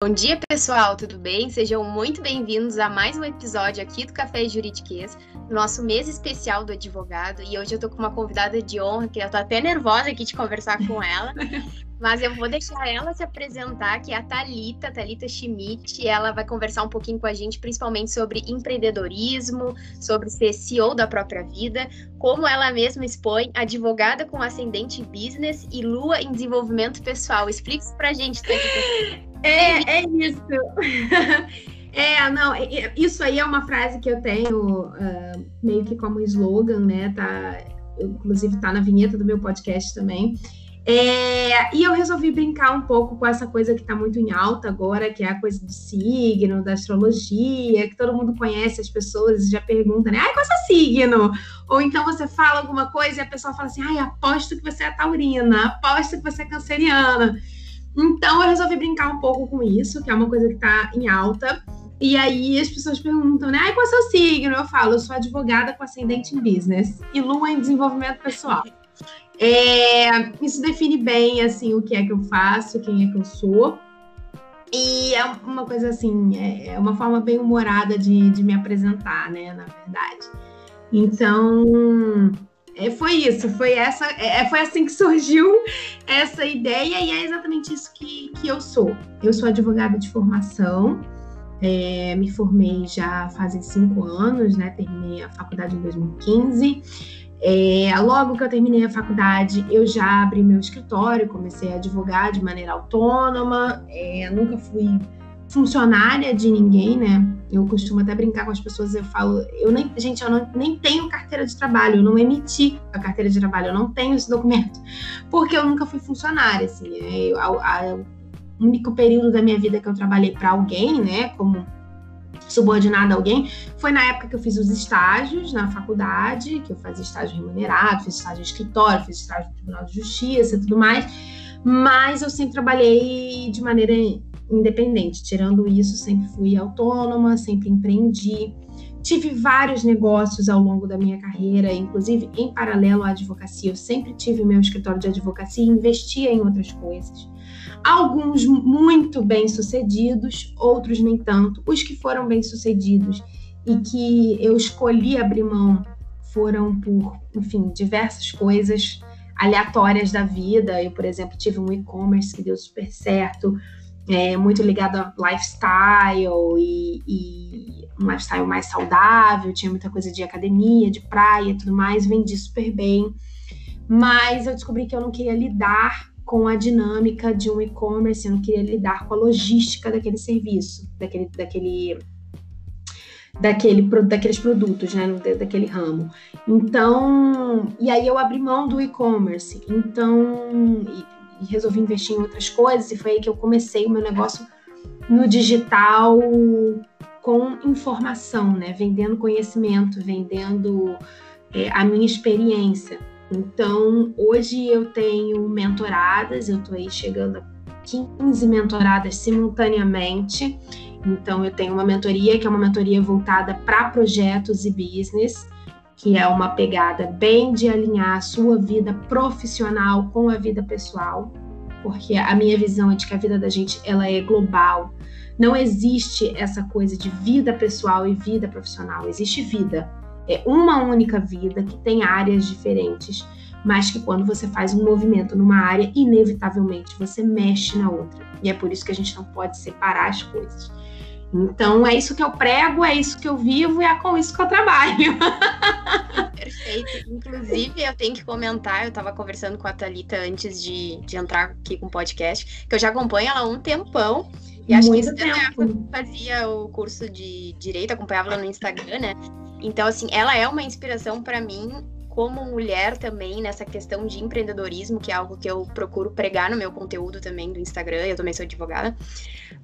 Bom dia, pessoal, tudo bem? Sejam muito bem-vindos a mais um episódio aqui do Café Juridiquês, nosso mês especial do advogado. E hoje eu tô com uma convidada de honra, que eu tô até nervosa aqui de conversar com ela. Mas eu vou deixar ela se apresentar, que é a Talita, Talita Schmidt, ela vai conversar um pouquinho com a gente, principalmente sobre empreendedorismo, sobre ser CEO da própria vida, como ela mesma expõe, advogada com ascendente business e lua em desenvolvimento pessoal. Explica isso pra gente, Talita. É, é isso. É, não, é, é, isso aí é uma frase que eu tenho uh, meio que como slogan, né? Tá, inclusive tá na vinheta do meu podcast também. É, e eu resolvi brincar um pouco com essa coisa que está muito em alta agora, que é a coisa do signo, da astrologia, que todo mundo conhece, as pessoas já perguntam, né? Ai, qual é seu signo? Ou então você fala alguma coisa e a pessoa fala assim, ai, aposto que você é taurina, aposto que você é canceriana. Então eu resolvi brincar um pouco com isso, que é uma coisa que está em alta. E aí as pessoas perguntam, né? Ai, qual é o seu signo? Eu falo, eu sou advogada com ascendente em business e lua em desenvolvimento pessoal. É, isso define bem assim o que é que eu faço, quem é que eu sou. E é uma coisa assim, é, é uma forma bem humorada de, de me apresentar, né? Na verdade. Então, é, foi isso, foi essa, é, foi assim que surgiu essa ideia e é exatamente isso que, que eu sou. Eu sou advogada de formação, é, me formei já fazem cinco anos, né? Terminei a faculdade em 2015. É, logo que eu terminei a faculdade, eu já abri meu escritório, comecei a advogar de maneira autônoma. É, nunca fui funcionária de ninguém, né? Eu costumo até brincar com as pessoas, eu falo, eu nem, gente, eu não, nem tenho carteira de trabalho, eu não emiti a carteira de trabalho, eu não tenho esse documento, porque eu nunca fui funcionária, assim, é, o único período da minha vida que eu trabalhei para alguém, né, como subordinada a alguém, foi na época que eu fiz os estágios na faculdade, que eu fazia estágio remunerado, fiz estágio de escritório, fiz estágio no Tribunal de Justiça e tudo mais, mas eu sempre trabalhei de maneira independente. Tirando isso, sempre fui autônoma, sempre empreendi. Tive vários negócios ao longo da minha carreira, inclusive em paralelo à advocacia. Eu sempre tive meu escritório de advocacia e investia em outras coisas. Alguns muito bem sucedidos, outros nem tanto. Os que foram bem sucedidos e que eu escolhi abrir mão foram por, enfim, diversas coisas aleatórias da vida. Eu, por exemplo, tive um e-commerce que deu super certo, é, muito ligado a lifestyle e, e, um lifestyle mais saudável, tinha muita coisa de academia, de praia tudo mais, vendi super bem. Mas eu descobri que eu não queria lidar com a dinâmica de um e-commerce, eu não queria lidar com a logística daquele serviço, daquele, daquele daquele, daqueles produtos, né, daquele ramo. Então, e aí eu abri mão do e-commerce. Então, e resolvi investir em outras coisas, e foi aí que eu comecei o meu negócio no digital com informação, né? Vendendo conhecimento, vendendo é, a minha experiência. Então, hoje eu tenho mentoradas, eu estou aí chegando a 15 mentoradas simultaneamente. Então, eu tenho uma mentoria que é uma mentoria voltada para projetos e business que é uma pegada bem de alinhar a sua vida profissional com a vida pessoal, porque a minha visão é de que a vida da gente ela é global. Não existe essa coisa de vida pessoal e vida profissional, existe vida. É uma única vida que tem áreas diferentes, mas que quando você faz um movimento numa área, inevitavelmente você mexe na outra. E é por isso que a gente não pode separar as coisas. Então é isso que eu prego, é isso que eu vivo e é com isso que eu trabalho. Perfeito. Inclusive, eu tenho que comentar, eu estava conversando com a Thalita antes de, de entrar aqui com o podcast, que eu já acompanho ela há um tempão. E acho Muito que isso tempo. eu fazia o curso de direito, acompanhava ela no Instagram, né? Então, assim, ela é uma inspiração para mim como mulher também nessa questão de empreendedorismo, que é algo que eu procuro pregar no meu conteúdo também do Instagram, eu também sou advogada.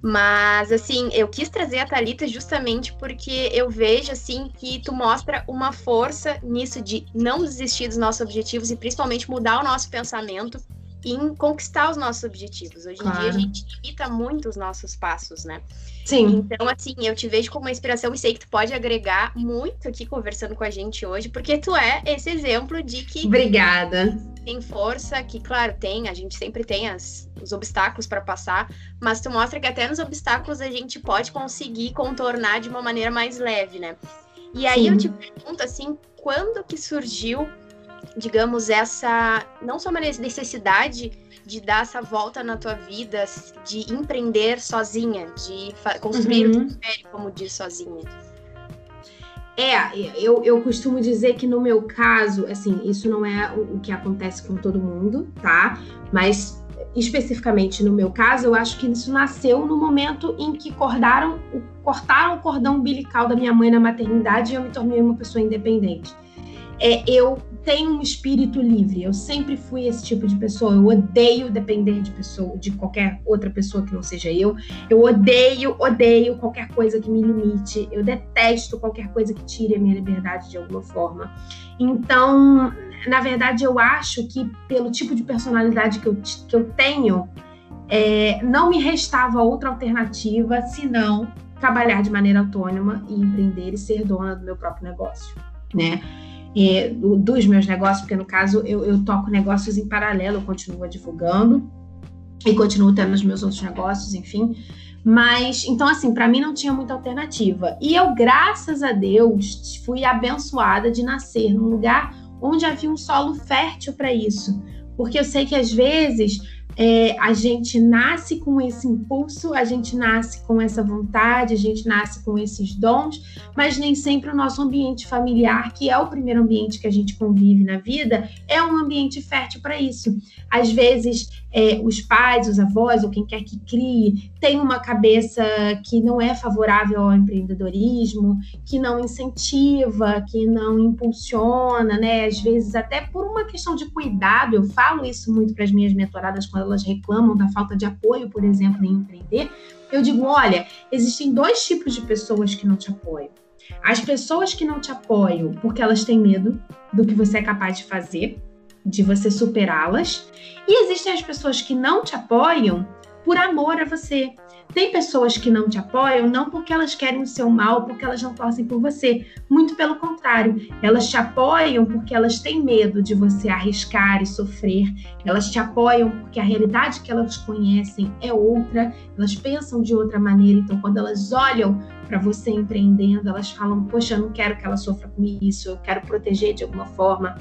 Mas assim, eu quis trazer a Talita justamente porque eu vejo assim que tu mostra uma força nisso de não desistir dos nossos objetivos e principalmente mudar o nosso pensamento em conquistar os nossos objetivos. Hoje claro. em dia a gente limita muito os nossos passos, né? Sim. Então, assim, eu te vejo como uma inspiração e sei que tu pode agregar muito aqui conversando com a gente hoje, porque tu é esse exemplo de que. Obrigada. Tem força, que, claro, tem, a gente sempre tem as, os obstáculos para passar, mas tu mostra que até nos obstáculos a gente pode conseguir contornar de uma maneira mais leve, né? E aí Sim. eu te pergunto, assim, quando que surgiu digamos, essa não só uma necessidade de dar essa volta na tua vida, de empreender sozinha, de construir uhum. o império, como diz sozinha. É, eu, eu costumo dizer que no meu caso, assim, isso não é o, que acontece com todo mundo, tá? Mas especificamente no meu caso, eu acho que isso nasceu no momento em que cortaram, cortaram o cordão umbilical da minha mãe na maternidade e eu me tornei uma pessoa independente é, eu tenho um espírito livre. Eu sempre fui esse tipo de pessoa. Eu odeio depender de pessoa, de qualquer outra pessoa que não seja eu. Eu odeio, odeio qualquer coisa que me limite. Eu detesto qualquer coisa que tire a minha liberdade de alguma forma. Então, na verdade, eu acho que pelo tipo de personalidade que eu, que eu tenho, é, não me restava outra alternativa senão trabalhar de maneira autônoma e empreender e ser dona do meu próprio negócio, né? É, dos meus negócios, porque no caso eu, eu toco negócios em paralelo, eu continuo divulgando e continuo tendo os meus outros negócios, enfim. Mas, então, assim, para mim não tinha muita alternativa. E eu, graças a Deus, fui abençoada de nascer num lugar onde havia um solo fértil para isso. Porque eu sei que às vezes é, a gente nasce com esse impulso, a gente nasce com essa vontade, a gente nasce com esses dons, mas nem sempre o nosso ambiente familiar, que é o primeiro ambiente que a gente convive na vida, é um ambiente fértil para isso. Às vezes, é, os pais, os avós, ou quem quer que crie, tem uma cabeça que não é favorável ao empreendedorismo, que não incentiva, que não impulsiona, né? Às vezes, até por uma questão de cuidado, eu falo isso muito para as minhas mentoradas quando elas reclamam da falta de apoio, por exemplo, em empreender. Eu digo: olha, existem dois tipos de pessoas que não te apoiam. As pessoas que não te apoiam porque elas têm medo do que você é capaz de fazer, de você superá-las. E existem as pessoas que não te apoiam por amor a você. Tem pessoas que não te apoiam não porque elas querem o seu mal, porque elas não torcem por você. Muito pelo contrário, elas te apoiam porque elas têm medo de você arriscar e sofrer. Elas te apoiam porque a realidade que elas conhecem é outra, elas pensam de outra maneira. Então, quando elas olham para você empreendendo, elas falam: Poxa, eu não quero que ela sofra com isso, eu quero proteger de alguma forma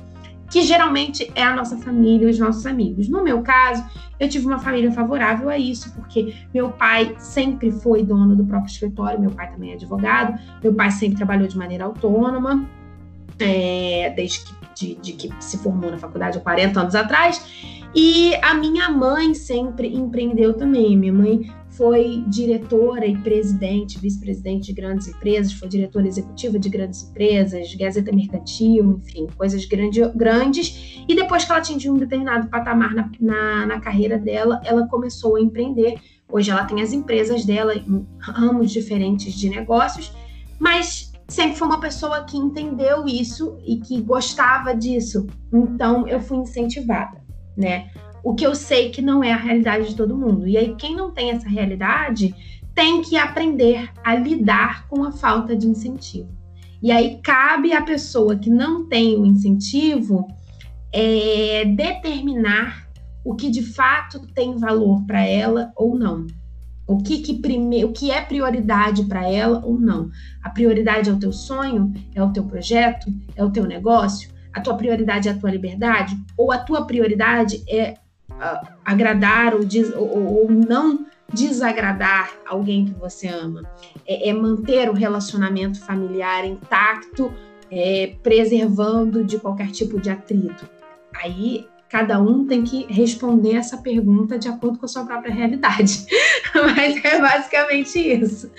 que geralmente é a nossa família, os nossos amigos. No meu caso, eu tive uma família favorável a isso, porque meu pai sempre foi dono do próprio escritório, meu pai também é advogado, meu pai sempre trabalhou de maneira autônoma, é, desde que, de, de que se formou na faculdade há 40 anos atrás, e a minha mãe sempre empreendeu também. Minha mãe foi diretora e presidente, vice-presidente de grandes empresas, foi diretora executiva de grandes empresas, Gazeta Mercantil, enfim, coisas grande, grandes. E depois que ela atingiu um determinado patamar na, na, na carreira dela, ela começou a empreender. Hoje ela tem as empresas dela em ramos diferentes de negócios, mas sempre foi uma pessoa que entendeu isso e que gostava disso. Então eu fui incentivada, né? O que eu sei que não é a realidade de todo mundo. E aí, quem não tem essa realidade tem que aprender a lidar com a falta de incentivo. E aí, cabe à pessoa que não tem o incentivo é, determinar o que de fato tem valor para ela ou não. O que, que prime... o que é prioridade para ela ou não. A prioridade é o teu sonho, é o teu projeto, é o teu negócio, a tua prioridade é a tua liberdade, ou a tua prioridade é agradar ou, des, ou, ou, não desagradar alguém que você ama. É, é manter o relacionamento familiar intacto, é, preservando de qualquer tipo de atrito. Aí cada um tem que responder essa pergunta de acordo com a sua própria realidade. Mas é basicamente isso.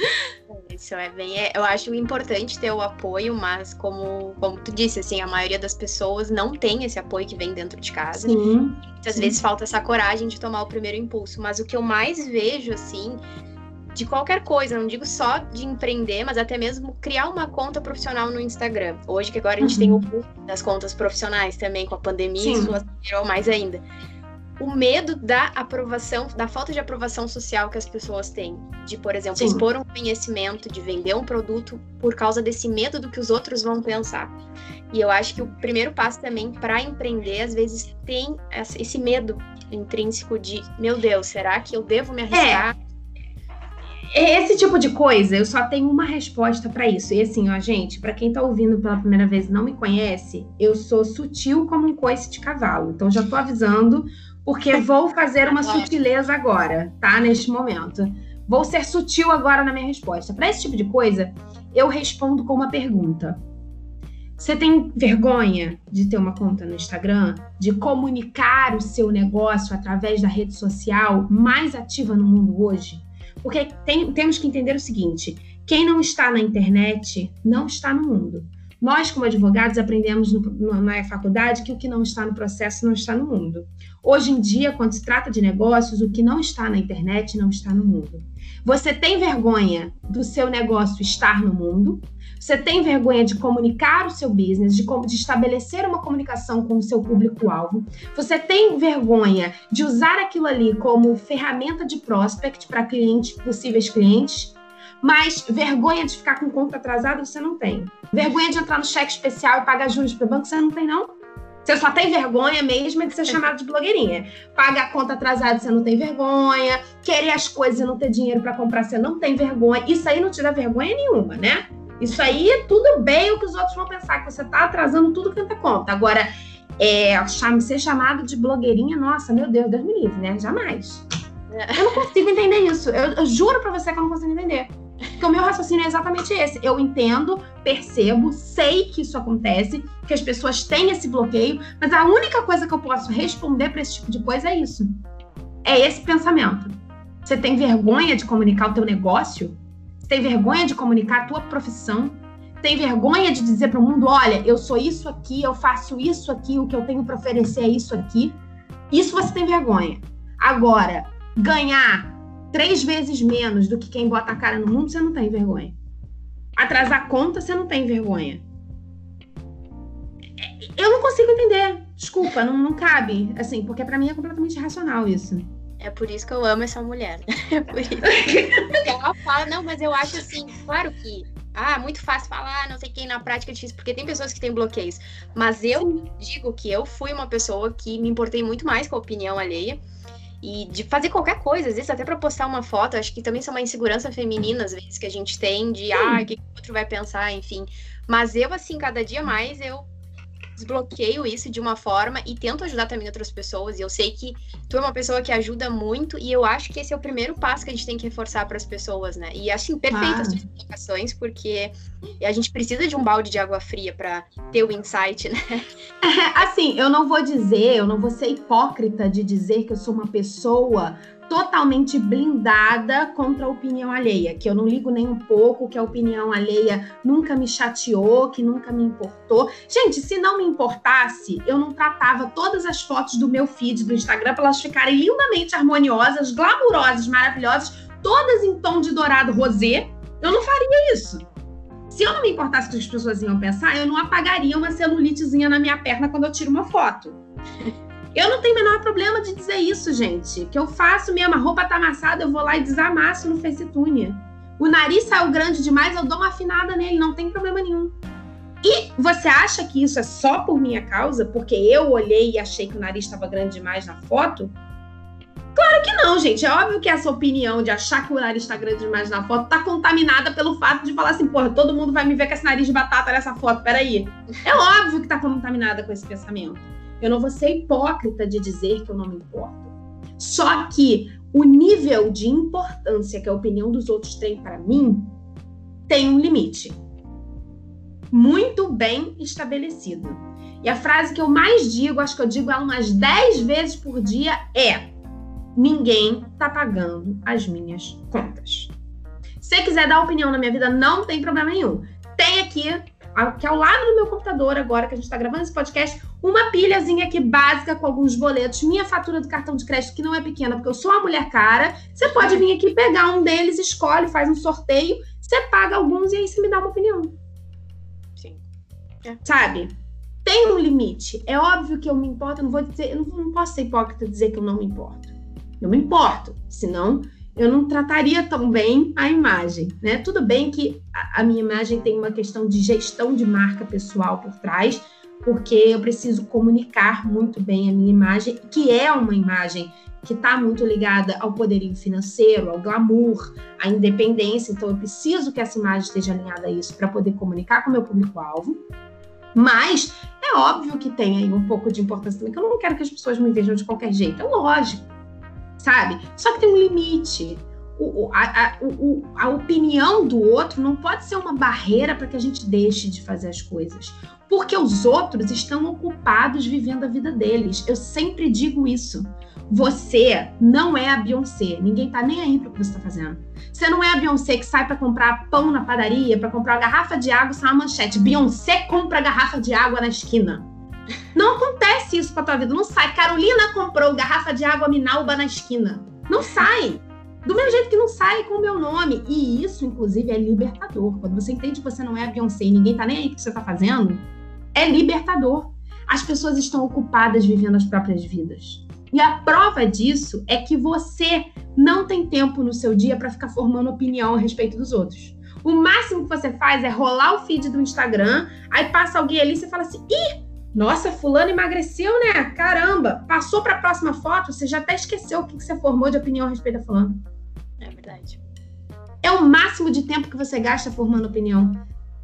Isso é bem. É, eu acho importante ter o apoio, mas como, como tu disse, assim, a maioria das pessoas não tem esse apoio que vem dentro de casa. Sim, Muitas sim. vezes falta essa coragem de tomar o primeiro impulso. Mas o que eu mais vejo, assim, de qualquer coisa, não digo só de empreender, mas até mesmo criar uma conta profissional no Instagram. Hoje que agora a gente uhum. tem o das contas profissionais também com a pandemia, Sim. isso acelerou mais ainda. O medo da aprovação, da falta de aprovação social que as pessoas têm. De, por exemplo, Sim. expor um conhecimento, de vender um produto por causa desse medo do que os outros vão pensar. E eu acho que o primeiro passo também para empreender, às vezes, tem esse medo intrínseco de, meu Deus, será que eu devo me arriscar? É. Esse tipo de coisa, eu só tenho uma resposta para isso. E assim, ó, gente, para quem tá ouvindo pela primeira vez e não me conhece, eu sou sutil como um coice de cavalo. Então já tô avisando porque vou fazer uma sutileza agora, tá? Neste momento. Vou ser sutil agora na minha resposta. Para esse tipo de coisa, eu respondo com uma pergunta. Você tem vergonha de ter uma conta no Instagram? De comunicar o seu negócio através da rede social mais ativa no mundo hoje? Porque tem, temos que entender o seguinte: quem não está na internet não está no mundo. Nós, como advogados, aprendemos no, na faculdade que o que não está no processo não está no mundo. Hoje em dia, quando se trata de negócios, o que não está na internet não está no mundo. Você tem vergonha do seu negócio estar no mundo? Você tem vergonha de comunicar o seu business, de, de estabelecer uma comunicação com o seu público-alvo? Você tem vergonha de usar aquilo ali como ferramenta de prospect para clientes, possíveis clientes? Mas vergonha de ficar com conta atrasada você não tem. Vergonha de entrar no cheque especial e pagar juros para o banco você não tem, não. Você só tem vergonha mesmo de ser chamado de blogueirinha. Paga a conta atrasada, você não tem vergonha. Querer as coisas e não ter dinheiro para comprar, você não tem vergonha. Isso aí não te dá vergonha nenhuma, né? Isso aí é tudo bem o que os outros vão pensar, que você tá atrasando tudo quanto é conta. Agora, é, ser chamado de blogueirinha, nossa, meu Deus, Deus me livre, né? Jamais. É. Eu não consigo entender isso. Eu, eu juro pra você que eu não consigo entender. Porque o meu raciocínio é exatamente esse. Eu entendo, percebo, sei que isso acontece, que as pessoas têm esse bloqueio, mas a única coisa que eu posso responder para esse tipo de coisa é isso. É esse pensamento. Você tem vergonha de comunicar o teu negócio? Você tem vergonha de comunicar a tua profissão? Tem vergonha de dizer para o mundo, olha, eu sou isso aqui, eu faço isso aqui, o que eu tenho para oferecer é isso aqui? Isso você tem vergonha. Agora, ganhar três vezes menos do que quem bota a cara no mundo, você não tem vergonha. Atrasar conta, você não tem vergonha. Eu não consigo entender. Desculpa, não, não cabe. Assim, porque para mim é completamente irracional isso. É por isso que eu amo essa mulher. É por isso. ela fala, não, mas eu acho assim, claro que ah, muito fácil falar, não sei quem, na prática é difícil, porque tem pessoas que têm bloqueios. Mas eu Sim. digo que eu fui uma pessoa que me importei muito mais com a opinião alheia e de fazer qualquer coisa, às vezes até para postar uma foto, acho que também são uma insegurança feminina, às vezes, que a gente tem de, ah, o que o outro vai pensar, enfim. Mas eu, assim, cada dia mais, eu desbloqueio isso de uma forma e tento ajudar também outras pessoas. E eu sei que tu é uma pessoa que ajuda muito e eu acho que esse é o primeiro passo que a gente tem que reforçar para as pessoas, né? E assim, perfeito as tuas explicações, porque a gente precisa de um balde de água fria para ter o insight, né? assim, eu não vou dizer, eu não vou ser hipócrita de dizer que eu sou uma pessoa totalmente blindada contra a opinião alheia, que eu não ligo nem um pouco, que a opinião alheia nunca me chateou, que nunca me importou. Gente, se não me importasse, eu não tratava todas as fotos do meu feed do Instagram para elas ficarem lindamente harmoniosas, glamurosas, maravilhosas, todas em tom de dourado rosé. Eu não faria isso. Se eu não me importasse que as pessoas iam pensar, eu não apagaria uma celulitezinha na minha perna quando eu tiro uma foto. Eu não tenho o menor problema de dizer isso, gente. Que eu faço mesmo, a roupa tá amassada, eu vou lá e desamasso no Facetune. O nariz saiu grande demais, eu dou uma afinada nele, não tem problema nenhum. E você acha que isso é só por minha causa? Porque eu olhei e achei que o nariz estava grande demais na foto? Claro que não, gente. É óbvio que essa opinião de achar que o nariz está grande demais na foto tá contaminada pelo fato de falar assim, porra, todo mundo vai me ver com esse nariz de batata nessa foto, peraí. É óbvio que tá contaminada com esse pensamento. Eu não vou ser hipócrita de dizer que eu não me importo. Só que o nível de importância que a opinião dos outros tem para mim tem um limite. Muito bem estabelecido. E a frase que eu mais digo, acho que eu digo ela umas 10 vezes por dia, é: ninguém tá pagando as minhas contas. Se quiser dar opinião na minha vida, não tem problema nenhum. Tem aqui aqui ao lado do meu computador, agora que a gente está gravando esse podcast, uma pilhazinha aqui básica com alguns boletos, minha fatura do cartão de crédito, que não é pequena, porque eu sou uma mulher cara. Você pode vir aqui pegar um deles, escolhe, faz um sorteio, você paga alguns e aí você me dá uma opinião. Sim. É. Sabe? tem um limite. É óbvio que eu me importo, eu não vou dizer, eu não, não posso ser hipócrita e dizer que eu não me importo. Eu me importo, senão eu não trataria tão bem a imagem, né? Tudo bem que a, minha imagem tem uma questão de gestão de marca pessoal por trás, porque eu preciso comunicar muito bem a minha imagem, que é uma imagem que está muito ligada ao poderio financeiro, ao glamour, à independência. Então, eu preciso que essa imagem esteja alinhada a isso para poder comunicar com o meu público-alvo. Mas é óbvio que tem aí um pouco de importância também, que eu não quero que as pessoas me vejam de qualquer jeito. É lógico, sabe? Só que tem um limite. O, a, a, o, a opinião do outro não pode ser uma barreira para que a gente deixe de fazer as coisas. Porque os outros estão ocupados vivendo a vida deles. Eu sempre digo isso. Você não é a Beyoncé. Ninguém tá nem aí para o que você está fazendo. Você não é a Beyoncé que sai para comprar pão na padaria, para comprar uma garrafa de água, sai uma manchete. Beyoncé compra garrafa de água na esquina. Não acontece isso com a tua vida. Não sai. Carolina comprou garrafa de água Minalba na esquina. Não sai. Do mesmo jeito que não sai com o meu nome. E isso, inclusive, é libertador. Quando você entende que você não é a Beyoncé e ninguém tá nem aí o que você tá fazendo, é libertador. As pessoas estão ocupadas vivendo as próprias vidas. E a prova disso é que você não tem tempo no seu dia para ficar formando opinião a respeito dos outros. O máximo que você faz é rolar o feed do Instagram, aí passa alguém ali e você fala assim: ih, nossa, fulano emagreceu, né? Caramba! Passou para a próxima foto, você já até esqueceu o que você formou de opinião a respeito da fulano. É verdade. É o máximo de tempo que você gasta formando opinião.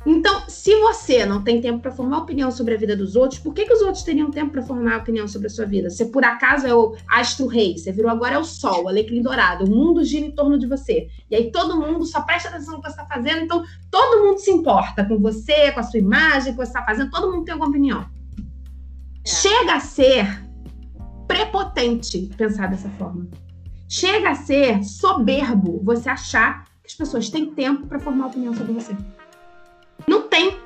Então, se você não tem tempo para formar opinião sobre a vida dos outros, por que, que os outros teriam tempo para formar opinião sobre a sua vida? Você por acaso é o astro rei, você virou agora é o sol, o alecrim dourado, o mundo gira em torno de você. E aí todo mundo só presta atenção no que você está fazendo, então todo mundo se importa com você, com a sua imagem, com o que você está fazendo, todo mundo tem alguma opinião. É. Chega a ser prepotente pensar dessa forma. Chega a ser soberbo você achar que as pessoas têm tempo para formar opinião sobre você. Não tem.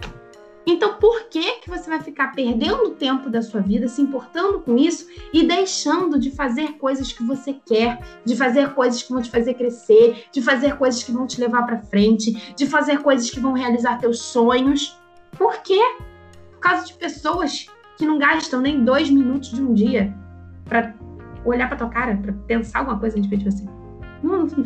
Então, por que que você vai ficar perdendo o tempo da sua vida, se importando com isso e deixando de fazer coisas que você quer, de fazer coisas que vão te fazer crescer, de fazer coisas que vão te levar para frente, de fazer coisas que vão realizar teus sonhos? Por quê? Por causa de pessoas que não gastam nem dois minutos de um dia para olhar para tua cara, para pensar alguma coisa a respeito de você. Não, não,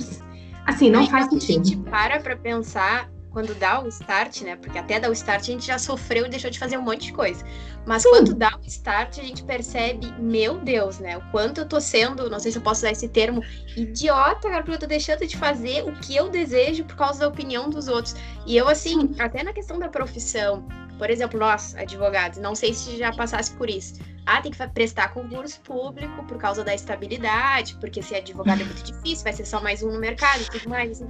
assim, não faz sentido. A gente para para pensar quando dá o start, né? Porque até dar o start a gente já sofreu e deixou de fazer um monte de coisa. Mas Sim. quando dá o start, a gente percebe, meu Deus, né? O quanto eu tô sendo, não sei se eu posso usar esse termo, idiota, cara, porque eu tô deixando de fazer o que eu desejo por causa da opinião dos outros. E eu, assim, Sim. até na questão da profissão, por exemplo, nós, advogados, não sei se já passasse por isso. Ah, tem que prestar concurso público por causa da estabilidade, porque ser advogado é muito difícil, vai ser só mais um no mercado e tudo mais.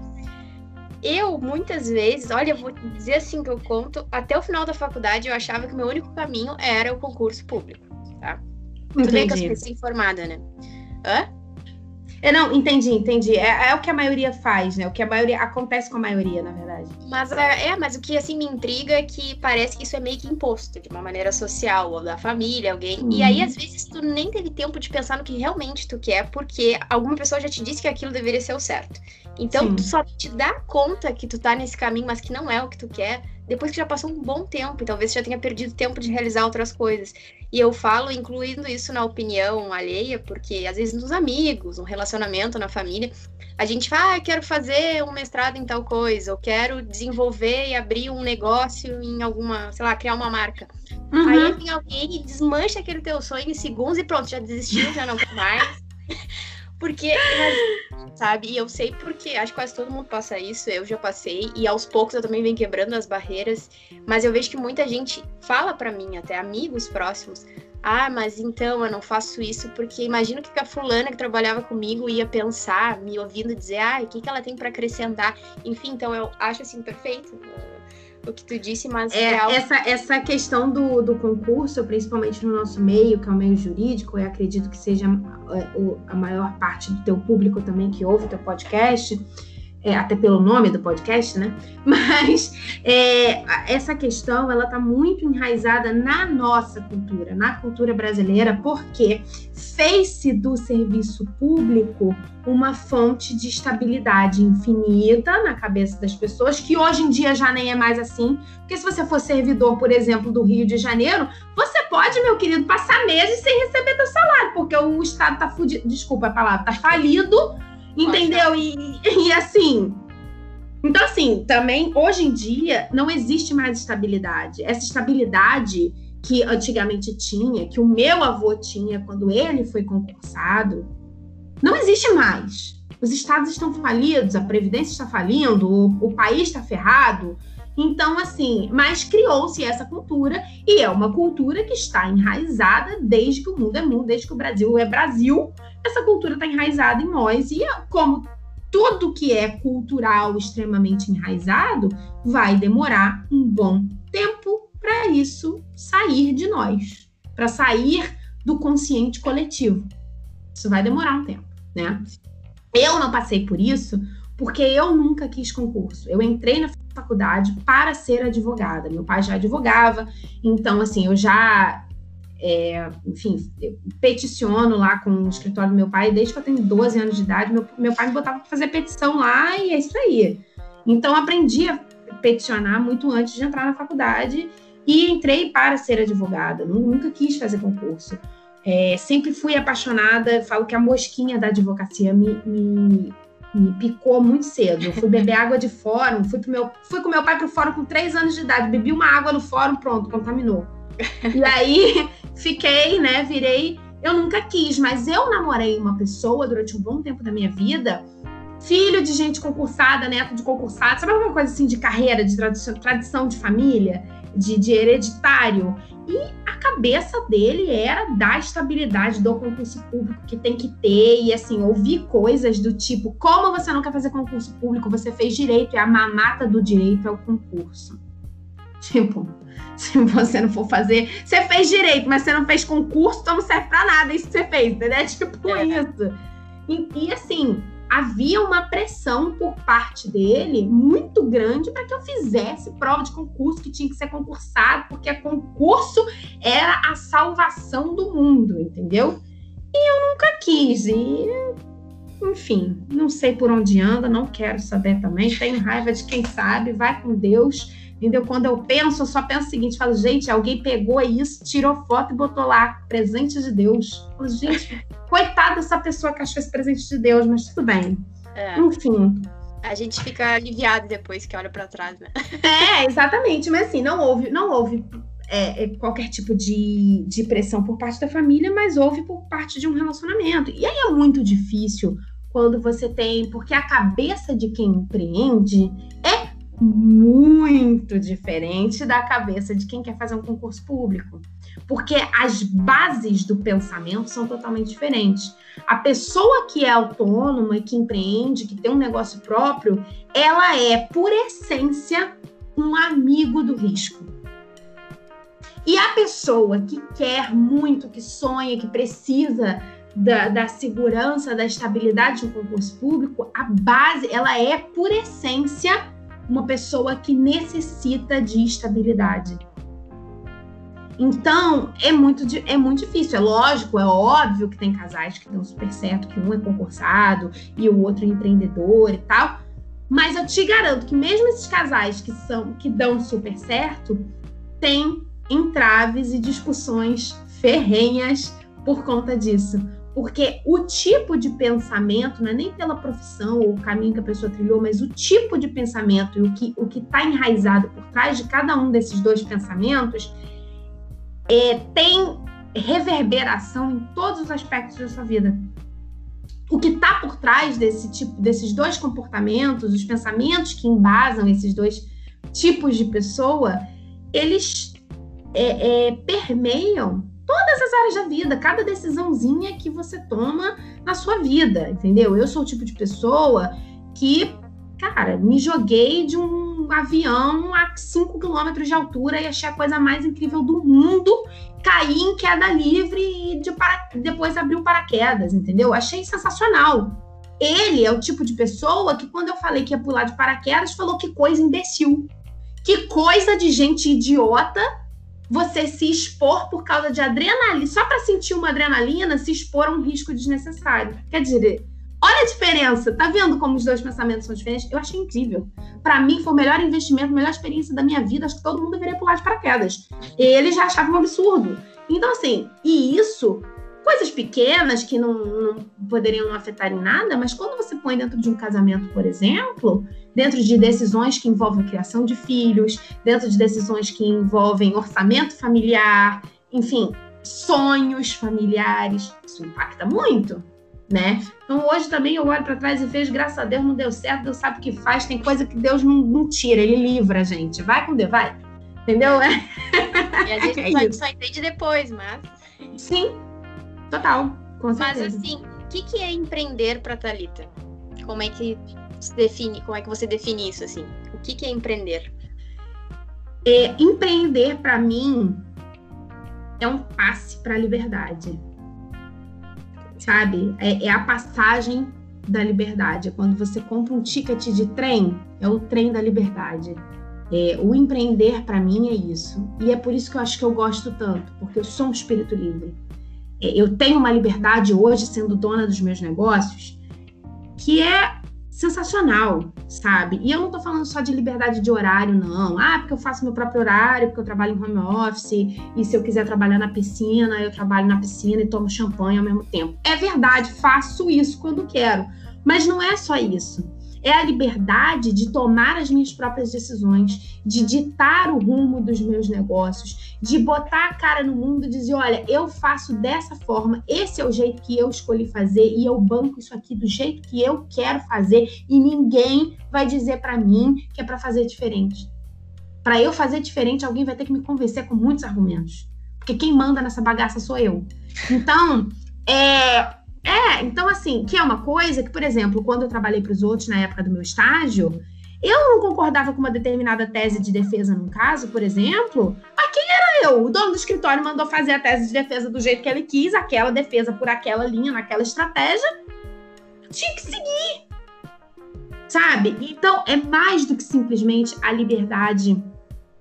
Eu, muitas vezes, olha, eu vou dizer assim que eu conto, até o final da faculdade eu achava que o meu único caminho era o concurso público, tá? Tudo bem que eu sou informada, né? Hã? É, não, entendi, entendi. É, é, o que a maioria faz, né? O que a maioria acontece com a maioria, na verdade. Mas é, é, mas o que assim me intriga é que parece que isso é meio que imposto de uma maneira social, ou da família, alguém. Uhum. E aí, às vezes, tu nem teve tempo de pensar no que realmente tu quer, porque alguma pessoa já te disse que aquilo deveria ser o certo. Então, Sim. tu só te dá conta que tu tá nesse caminho, mas que não é o que tu quer, depois que já passou um bom tempo, e talvez já tenha perdido tempo de realizar outras coisas. E eu falo, incluindo isso na opinião alheia, porque às vezes nos amigos, no relacionamento, na família, a gente fala, ah, eu quero fazer um mestrado em tal coisa, ou quero desenvolver e abrir um negócio em alguma, sei lá, criar uma marca. Uhum. Aí vem alguém e desmancha aquele teu sonho em segundos e pronto, já desistiu, já não quer mais. Porque, sabe, e eu sei porque, acho que quase todo mundo passa isso, eu já passei, e aos poucos eu também venho quebrando as barreiras, mas eu vejo que muita gente fala para mim, até amigos próximos, ah, mas então eu não faço isso porque imagino que a fulana que trabalhava comigo ia pensar, me ouvindo dizer, ah, o que, que ela tem para acrescentar. Enfim, então eu acho assim perfeito o que tu disse, mas é, é algo... essa essa questão do, do concurso, principalmente no nosso meio, que é o meio jurídico, eu acredito que seja a, é, a maior parte do teu público também que ouve o teu podcast. É, até pelo nome do podcast, né? Mas é, essa questão ela está muito enraizada na nossa cultura, na cultura brasileira, porque fez-se do serviço público uma fonte de estabilidade infinita na cabeça das pessoas, que hoje em dia já nem é mais assim. Porque se você for servidor, por exemplo, do Rio de Janeiro, você pode, meu querido, passar meses sem receber seu salário, porque o Estado está fudido. Desculpa a palavra, está falido Entendeu? E, e assim. Então, assim, também hoje em dia não existe mais estabilidade. Essa estabilidade que antigamente tinha, que o meu avô tinha quando ele foi concursado, não existe mais. Os estados estão falidos, a Previdência está falindo, o, o país está ferrado. Então, assim, mas criou-se essa cultura e é uma cultura que está enraizada desde que o mundo é mundo, desde que o Brasil é Brasil. Essa cultura está enraizada em nós e, como tudo que é cultural extremamente enraizado, vai demorar um bom tempo para isso sair de nós, para sair do consciente coletivo. Isso vai demorar um tempo, né? Eu não passei por isso porque eu nunca quis concurso. Eu entrei na faculdade para ser advogada. Meu pai já advogava, então, assim, eu já, é, enfim, peticiono lá com o escritório do meu pai desde que eu tenho 12 anos de idade. Meu, meu pai me botava para fazer petição lá e é isso aí. Então, aprendi a peticionar muito antes de entrar na faculdade e entrei para ser advogada. Nunca quis fazer concurso. É, sempre fui apaixonada, falo que a mosquinha da advocacia me, me me picou muito cedo. Eu fui beber água de fórum, fui, pro meu, fui com meu pai pro fórum com três anos de idade, bebi uma água no fórum, pronto, contaminou. E aí fiquei, né, virei. Eu nunca quis, mas eu namorei uma pessoa durante um bom tempo da minha vida, filho de gente concursada, neto de concursado, sabe alguma coisa assim de carreira, de tradição, tradição de família, de, de hereditário? E a cabeça dele era da estabilidade do concurso público que tem que ter, e assim, ouvir coisas do tipo: como você não quer fazer concurso público, você fez direito, e a mamata do direito é o concurso. Tipo, se você não for fazer, você fez direito, mas você não fez concurso, então não serve pra nada isso que você fez, entendeu? Tipo é. isso. E, e assim, havia uma pressão por parte dele muito grande para que eu fizesse prova de concurso que tinha que ser concursado, porque concurso era a salvação do mundo, entendeu? E eu nunca quis. E, enfim, não sei por onde anda, não quero saber também. Tenho raiva de quem sabe, vai com Deus. Entendeu? Quando eu penso, eu só penso o seguinte: falo, gente, alguém pegou isso, tirou foto e botou lá, presente de Deus. Falo, gente, coitada dessa pessoa que achou esse presente de Deus, mas tudo bem. É. Enfim. A gente fica aliviado depois que olha para trás, né? É, exatamente. Mas assim, não houve, não houve é, é, qualquer tipo de, de pressão por parte da família, mas houve por parte de um relacionamento. E aí é muito difícil quando você tem, porque a cabeça de quem empreende é muito diferente da cabeça de quem quer fazer um concurso público. Porque as bases do pensamento são totalmente diferentes. A pessoa que é autônoma, que empreende, que tem um negócio próprio, ela é, por essência, um amigo do risco. E a pessoa que quer muito, que sonha, que precisa da, da, segurança, da estabilidade do concurso público, a base, ela é, por essência, uma pessoa que necessita de estabilidade. Então, é muito, é muito difícil. É lógico, é óbvio que tem casais que dão super certo, que um é concursado e o outro é empreendedor e tal. Mas eu te garanto que mesmo esses casais que são que dão super certo, tem entraves e discussões ferrenhas por conta disso. Porque o tipo de pensamento, não é nem pela profissão ou o caminho que a pessoa trilhou, mas o tipo de pensamento e o que o está enraizado por trás de cada um desses dois pensamentos é, tem reverberação em todos os aspectos da sua vida. O que está por trás desse tipo, desses dois comportamentos, os pensamentos que embasam esses dois tipos de pessoa, eles é, é, permeiam todas as áreas da vida, cada decisãozinha que você toma na sua vida, entendeu? Eu sou o tipo de pessoa que, cara, me joguei de um avião a 5 quilômetros de altura e achei a coisa mais incrível do mundo, caí em queda livre e de para... depois abri o paraquedas, entendeu? Achei sensacional. ele é o tipo de pessoa que, quando eu falei que ia pular de paraquedas, falou que coisa imbecil. Que coisa de gente idiota você se expor por causa de adrenalina, só para sentir uma adrenalina, se expor a um risco desnecessário. Quer dizer, olha a diferença, tá vendo como os dois pensamentos são diferentes? Eu achei incrível. Para mim, foi o melhor investimento, a melhor experiência da minha vida. Acho que todo mundo deveria pular de paraquedas. Ele já achava um absurdo. Então, assim, e isso coisas pequenas que não, não, poderiam afetar em nada, mas quando você põe dentro de um casamento, por exemplo, dentro de decisões que envolvem a criação de filhos, dentro de decisões que envolvem orçamento familiar, enfim, sonhos familiares, isso impacta muito, né? Então hoje também eu olho para trás e vejo, graças a Deus não deu certo, Deus sabe o que faz, tem coisa que Deus não, não tira, Ele livra a gente, vai com Deus, vai, entendeu? E a gente é só, só entende depois, mas... Sim, Total, com certeza. Mas assim, o que, que é empreender para Talita? Como é que se define? Como é que você define isso assim? O que, que é empreender? É, empreender para mim é um passe para a liberdade, sabe? É, é a passagem da liberdade. É quando você compra um ticket de trem, é o trem da liberdade. É, o empreender para mim é isso. E é por isso que eu acho que eu gosto tanto, porque eu sou um espírito livre. É, eu tenho uma liberdade hoje sendo dona dos meus negócios que é sensacional, sabe? E eu não tô falando só de liberdade de horário, não. Ah, porque eu faço meu próprio horário, porque eu trabalho em home office, e se eu quiser trabalhar na piscina, eu trabalho na piscina e tomo champanhe ao mesmo tempo. É verdade, faço isso quando quero. Mas não é só isso é a liberdade de tomar as minhas próprias decisões, de ditar o rumo dos meus negócios, de botar a cara no mundo e dizer: olha, eu faço dessa forma, esse é o jeito que eu escolhi fazer e eu banco isso aqui do jeito que eu quero fazer e ninguém vai dizer para mim que é para fazer diferente. Para eu fazer diferente, alguém vai ter que me convencer com muitos argumentos. Porque quem manda nessa bagaça sou eu. Então, é, é, então assim, que é uma coisa que, por exemplo, quando eu trabalhei para os outros na época do meu estágio, eu não concordava com uma determinada tese de defesa num caso, por exemplo, a quem era eu? O dono do escritório mandou fazer a tese de defesa do jeito que ele quis, aquela defesa por aquela linha, naquela estratégia, tinha que seguir. Sabe? Então, é mais do que simplesmente a liberdade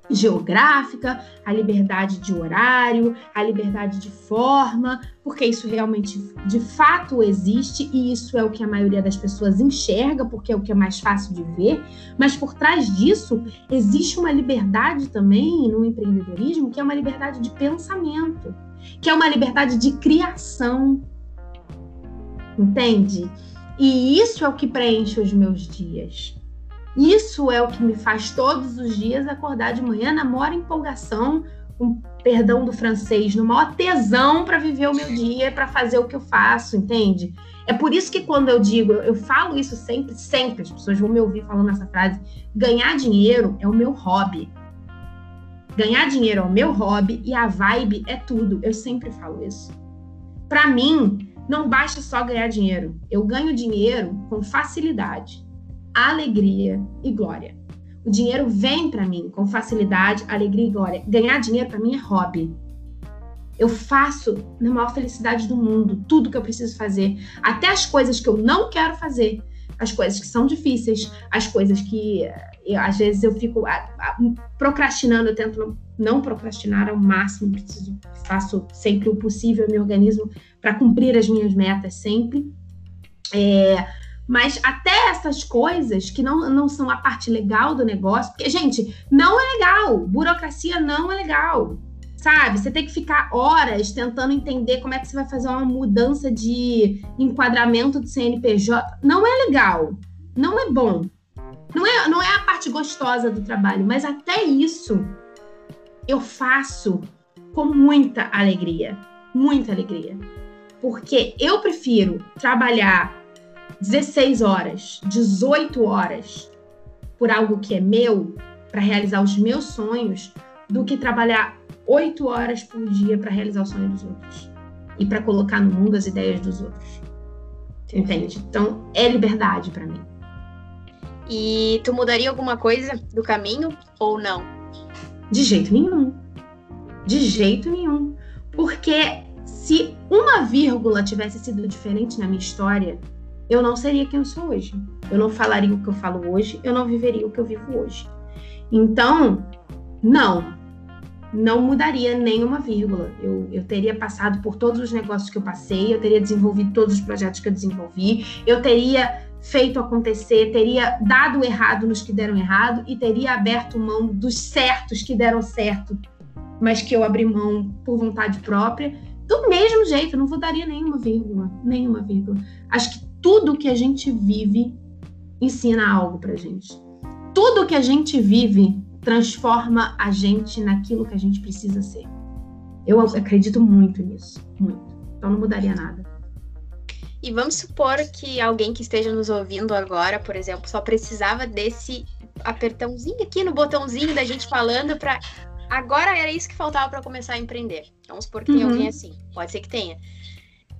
geográfica, a liberdade de horário, a liberdade de forma, porque isso realmente de fato existe e isso é o que a maioria das pessoas enxerga, porque é o que é mais fácil de ver, mas por trás disso existe uma liberdade também no empreendedorismo, que é uma liberdade de pensamento, que é uma liberdade de criação. Entende? E isso é o que preenche os meus dias. Isso é o que me faz todos os dias acordar de manhã na maior empolgação, com perdão do francês, no maior tesão para viver o meu dia, para fazer o que eu faço, entende? É por isso que quando eu digo, eu falo isso sempre, sempre, as pessoas vão me ouvir falando essa frase, ganhar dinheiro é o meu hobby. Ganhar dinheiro é o meu hobby e a vibe é tudo. Eu sempre falo isso. Para mim, não basta só ganhar dinheiro. Eu ganho dinheiro com facilidade alegria e glória. O dinheiro vem para mim com facilidade, alegria e glória. Ganhar dinheiro para mim é hobby. Eu faço na maior felicidade do mundo tudo que eu preciso fazer, até as coisas que eu não quero fazer, as coisas que são difíceis, as coisas que eu, às vezes eu fico a, a, procrastinando, eu tento não, procrastinar ao máximo, preciso, faço sempre o possível, me organizo para cumprir as minhas metas sempre. É, mas até essas coisas que não, não são a parte legal do negócio, porque, gente, não é legal. Burocracia não é legal. Sabe? Você tem que ficar horas tentando entender como é que você vai fazer uma mudança de enquadramento do CNPJ. Não é legal. Não é bom. Não é, não é a parte gostosa do trabalho, mas até isso eu faço com muita alegria. Muita alegria. Porque eu prefiro trabalhar 16 horas, 18 horas por algo que é meu, para realizar os meus sonhos, do que trabalhar 8 horas por dia para realizar o sonho dos outros e para colocar no mundo as ideias dos outros. Entende? Então, é liberdade para mim. E tu mudaria alguma coisa do caminho ou não? De jeito nenhum. De jeito nenhum. Porque se uma vírgula tivesse sido diferente na minha história, eu não seria quem eu sou hoje. Eu não falaria o que eu falo hoje, eu não viveria o que eu vivo hoje. Então, não, não mudaria nenhuma vírgula. Eu, eu teria passado por todos os negócios que eu passei, eu teria desenvolvido todos os projetos que eu desenvolvi, eu teria feito acontecer, teria dado errado nos que deram errado e teria aberto mão dos certos que deram certo, mas que eu abri mão por vontade própria. Do mesmo jeito, não mudaria nenhuma vírgula, nenhuma vírgula. Acho que tudo que a gente vive ensina algo pra gente. Tudo que a gente vive transforma a gente naquilo que a gente precisa ser. Eu acredito muito nisso, muito. Então não mudaria nada. E vamos supor que alguém que esteja nos ouvindo agora, por exemplo, só precisava desse apertãozinho aqui no botãozinho da gente falando para agora era isso que faltava para começar a empreender. Vamos supor que uhum. tem alguém assim, pode ser que tenha.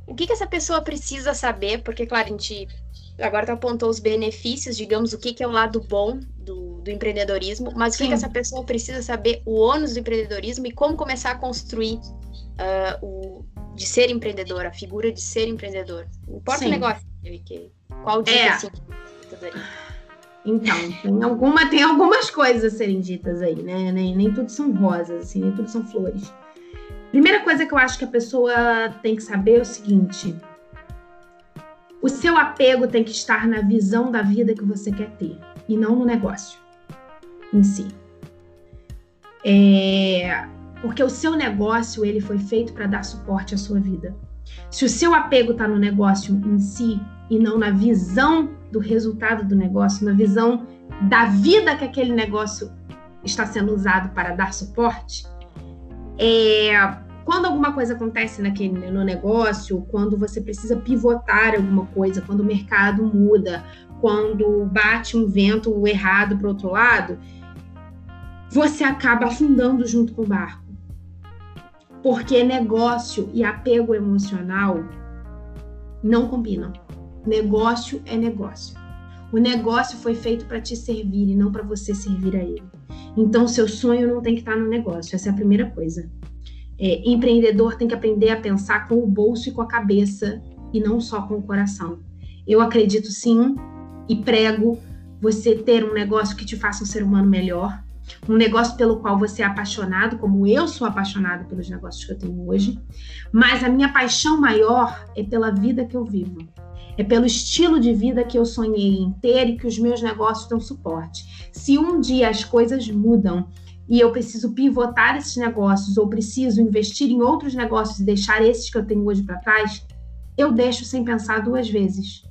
O que, que essa pessoa precisa saber? Porque, claro, a gente agora tu apontou os benefícios, digamos, o que, que é o lado bom do, do empreendedorismo, mas o que, que, essa pessoa precisa saber, o ônus do empreendedorismo e como começar a construir uh, o, de ser empreendedor, a figura de ser empreendedor. Não importa Sim. o negócio, que, qual dica é. assim, então, tem, alguma, tem algumas coisas a serem ditas aí, né? Nem, nem tudo são rosas, assim, nem tudo são flores. Primeira coisa que eu acho que a pessoa tem que saber é o seguinte: o seu apego tem que estar na visão da vida que você quer ter e não no negócio em si. É, porque o seu negócio ele foi feito para dar suporte à sua vida. Se o seu apego está no negócio em si e não na visão do resultado do negócio, na visão da vida que aquele negócio está sendo usado para dar suporte, é, quando alguma coisa acontece naquele, no negócio, quando você precisa pivotar alguma coisa, quando o mercado muda, quando bate um vento errado para outro lado, você acaba afundando junto com o barco. Porque negócio e apego emocional não combinam. Negócio é negócio. O negócio foi feito para te servir e não para você servir a ele. Então, seu sonho não tem que estar no negócio. Essa é a primeira coisa. É, empreendedor tem que aprender a pensar com o bolso e com a cabeça e não só com o coração. Eu acredito sim e prego você ter um negócio que te faça um ser humano melhor, um negócio pelo qual você é apaixonado, como eu sou apaixonada pelos negócios que eu tenho hoje, mas a minha paixão maior é pela vida que eu vivo. É pelo estilo de vida que eu sonhei em ter e que os meus negócios dão suporte. Se um dia as coisas mudam e eu preciso pivotar esses negócios ou preciso investir em outros negócios e deixar esses que eu tenho hoje para trás, eu deixo sem pensar duas vezes.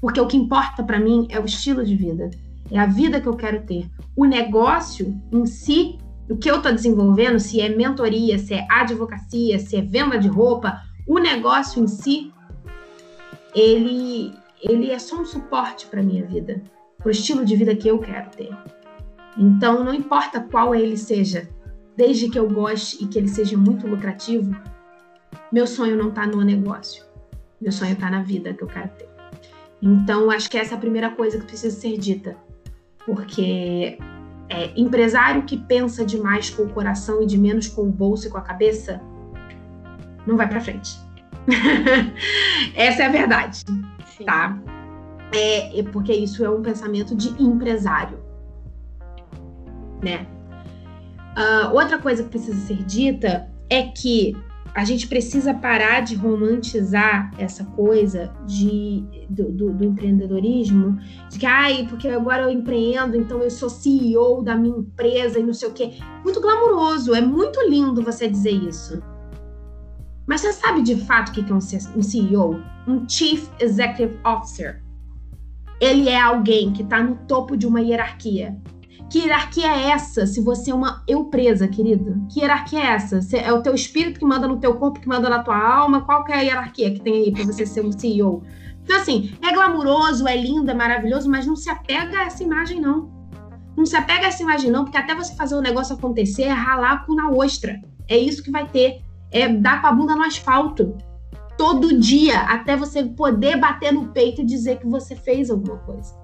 Porque o que importa para mim é o estilo de vida, é a vida que eu quero ter. O negócio em si, o que eu estou desenvolvendo, se é mentoria, se é advocacia, se é venda de roupa, o negócio em si, ele, ele é só um suporte para minha vida, para o estilo de vida que eu quero ter. Então, não importa qual ele seja, desde que eu goste e que ele seja muito lucrativo, meu sonho não está no negócio. Meu sonho está na vida que eu quero ter. Então, acho que essa é a primeira coisa que precisa ser dita. Porque é, empresário que pensa demais com o coração e de menos com o bolso e com a cabeça, não vai para frente. essa é a verdade, Sim. tá? É, porque isso é um pensamento de empresário né? Uh, outra coisa que precisa ser dita é que a gente precisa parar de romantizar essa coisa de, do, do, do, empreendedorismo, de que, ai, porque agora eu empreendo, então eu sou CEO da minha empresa e não sei o quê. Muito glamouroso, é muito lindo você dizer isso. Mas você sabe de fato o que é um CEO? Um Chief Executive Officer. Ele é alguém que está no topo de uma hierarquia que hierarquia é essa se você é uma eu presa, querido? Que hierarquia é essa? É o teu espírito que manda no teu corpo, que manda na tua alma? Qual que é a hierarquia que tem aí para você ser um CEO? Então, assim, é glamuroso, é lindo, é maravilhoso, mas não se apega a essa imagem, não. Não se apega a essa imagem, não, porque até você fazer o negócio acontecer é ralar com na ostra. É isso que vai ter. É dar com a bunda no asfalto. Todo dia, até você poder bater no peito e dizer que você fez alguma coisa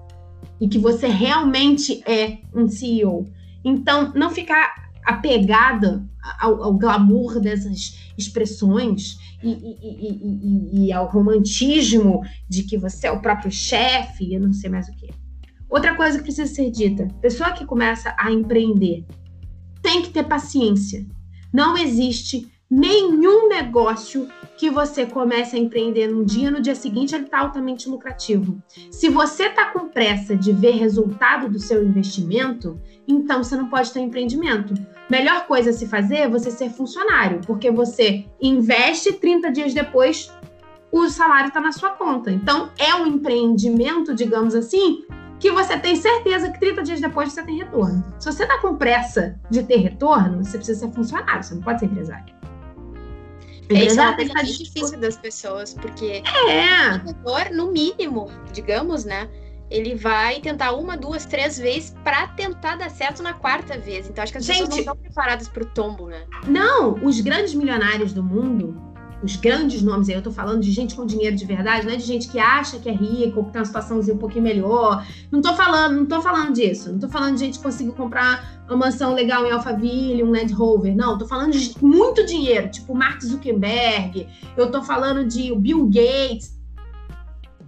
e que você realmente é um CEO. Então, não ficar apegada ao, ao glamour dessas expressões e, e, e, e, ao romantismo de que você é o próprio chefe e não sei mais o que. Outra coisa que precisa ser dita: pessoa que começa a empreender tem que ter paciência. Não existe nenhum negócio que você comece a empreender num dia, no dia seguinte ele está altamente lucrativo. Se você está com pressa de ver resultado do seu investimento, então você não pode ter empreendimento. Melhor coisa a se fazer é você ser funcionário, porque você investe 30 dias depois, o salário está na sua conta. Então é um empreendimento, digamos assim, que você tem certeza que 30 dias depois você tem retorno. Se você está com pressa de ter retorno, você precisa ser funcionário, você não pode ser empresário. É, isso é uma coisa bem difícil das pessoas, porque é. o empreendedor, no mínimo, digamos, né? Ele vai tentar uma, duas, três vezes para tentar dar certo na quarta vez. Então acho que as Gente, pessoas não estão preparadas para o tombo, né? Não, os grandes milionários do mundo, os grandes nomes aí, eu tô falando de gente com dinheiro de verdade, não é de gente que acha que é rico, que tem uma situaçãozinha um pouquinho melhor. Não tô falando, não tô falando disso. Não tô falando de gente que conseguiu comprar uma mansão legal em Alphaville, um Land Rover. Não, tô falando de muito dinheiro, tipo Mark Zuckerberg. Eu tô falando de Bill Gates,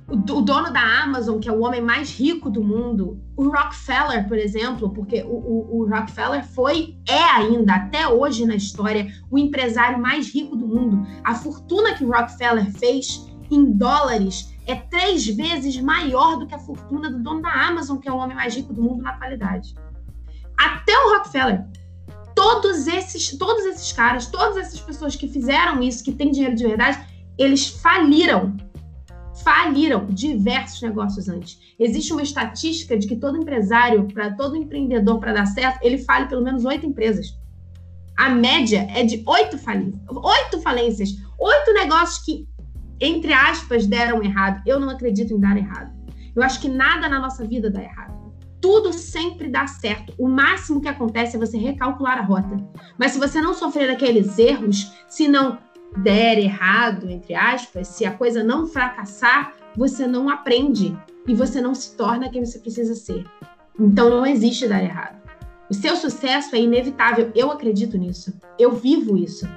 o, dono da Amazon, que é o homem mais rico do mundo, o Rockefeller, por exemplo, porque o, o, o, Rockefeller foi, é ainda, até hoje na história, o empresário mais rico do mundo. A fortuna que o Rockefeller fez em dólares é três vezes maior do que a fortuna do dono da Amazon, que é o homem mais rico do mundo na atualidade. Até o Rockefeller. Todos esses, todos esses caras, todas essas pessoas que fizeram isso, que têm dinheiro de verdade, eles faliram faliram diversos negócios antes. Existe uma estatística de que todo empresário, para todo empreendedor, para dar certo, ele fale pelo menos oito empresas. A média é de oito oito falências, oito negócios que, entre aspas, deram errado. Eu não acredito em dar errado. Eu acho que nada na nossa vida dá errado. Tudo sempre dá certo. O máximo que acontece é você recalcular a rota. Mas se você não sofrer aqueles erros, se não der errado, entre aspas, se a coisa não fracassar, você não aprende e você não se torna quem você precisa ser. Então não existe dar errado. O seu sucesso é inevitável. Eu acredito nisso. Eu vivo isso.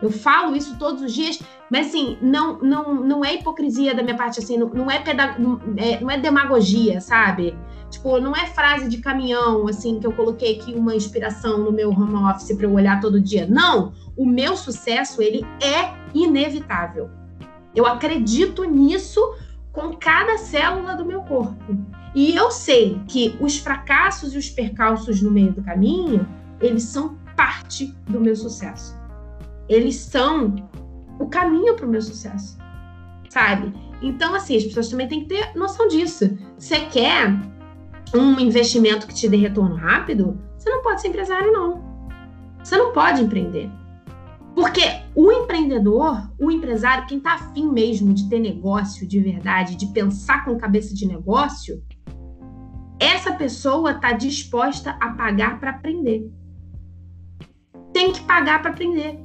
Eu falo isso todos os dias, mas assim, não, não, não é hipocrisia da minha parte, assim, não, não, é, pedag... é, não é demagogia, sabe? Tipo, não é frase de caminhão, assim, que eu coloquei aqui uma inspiração no meu home office para eu olhar todo dia. Não! O meu sucesso, ele é inevitável. Eu acredito nisso com cada célula do meu corpo. E eu sei que os fracassos e os percalços no meio do caminho, eles são parte do meu sucesso. Eles são o caminho para o meu sucesso, sabe? Então, assim, as pessoas também têm que ter noção disso. Você quer um investimento que te dê retorno rápido, você não pode ser empresário, não. Você não pode empreender. Porque o empreendedor, o empresário, quem está afim mesmo de ter negócio de verdade, de pensar com cabeça de negócio, essa pessoa está disposta a pagar para aprender. Tem que pagar para aprender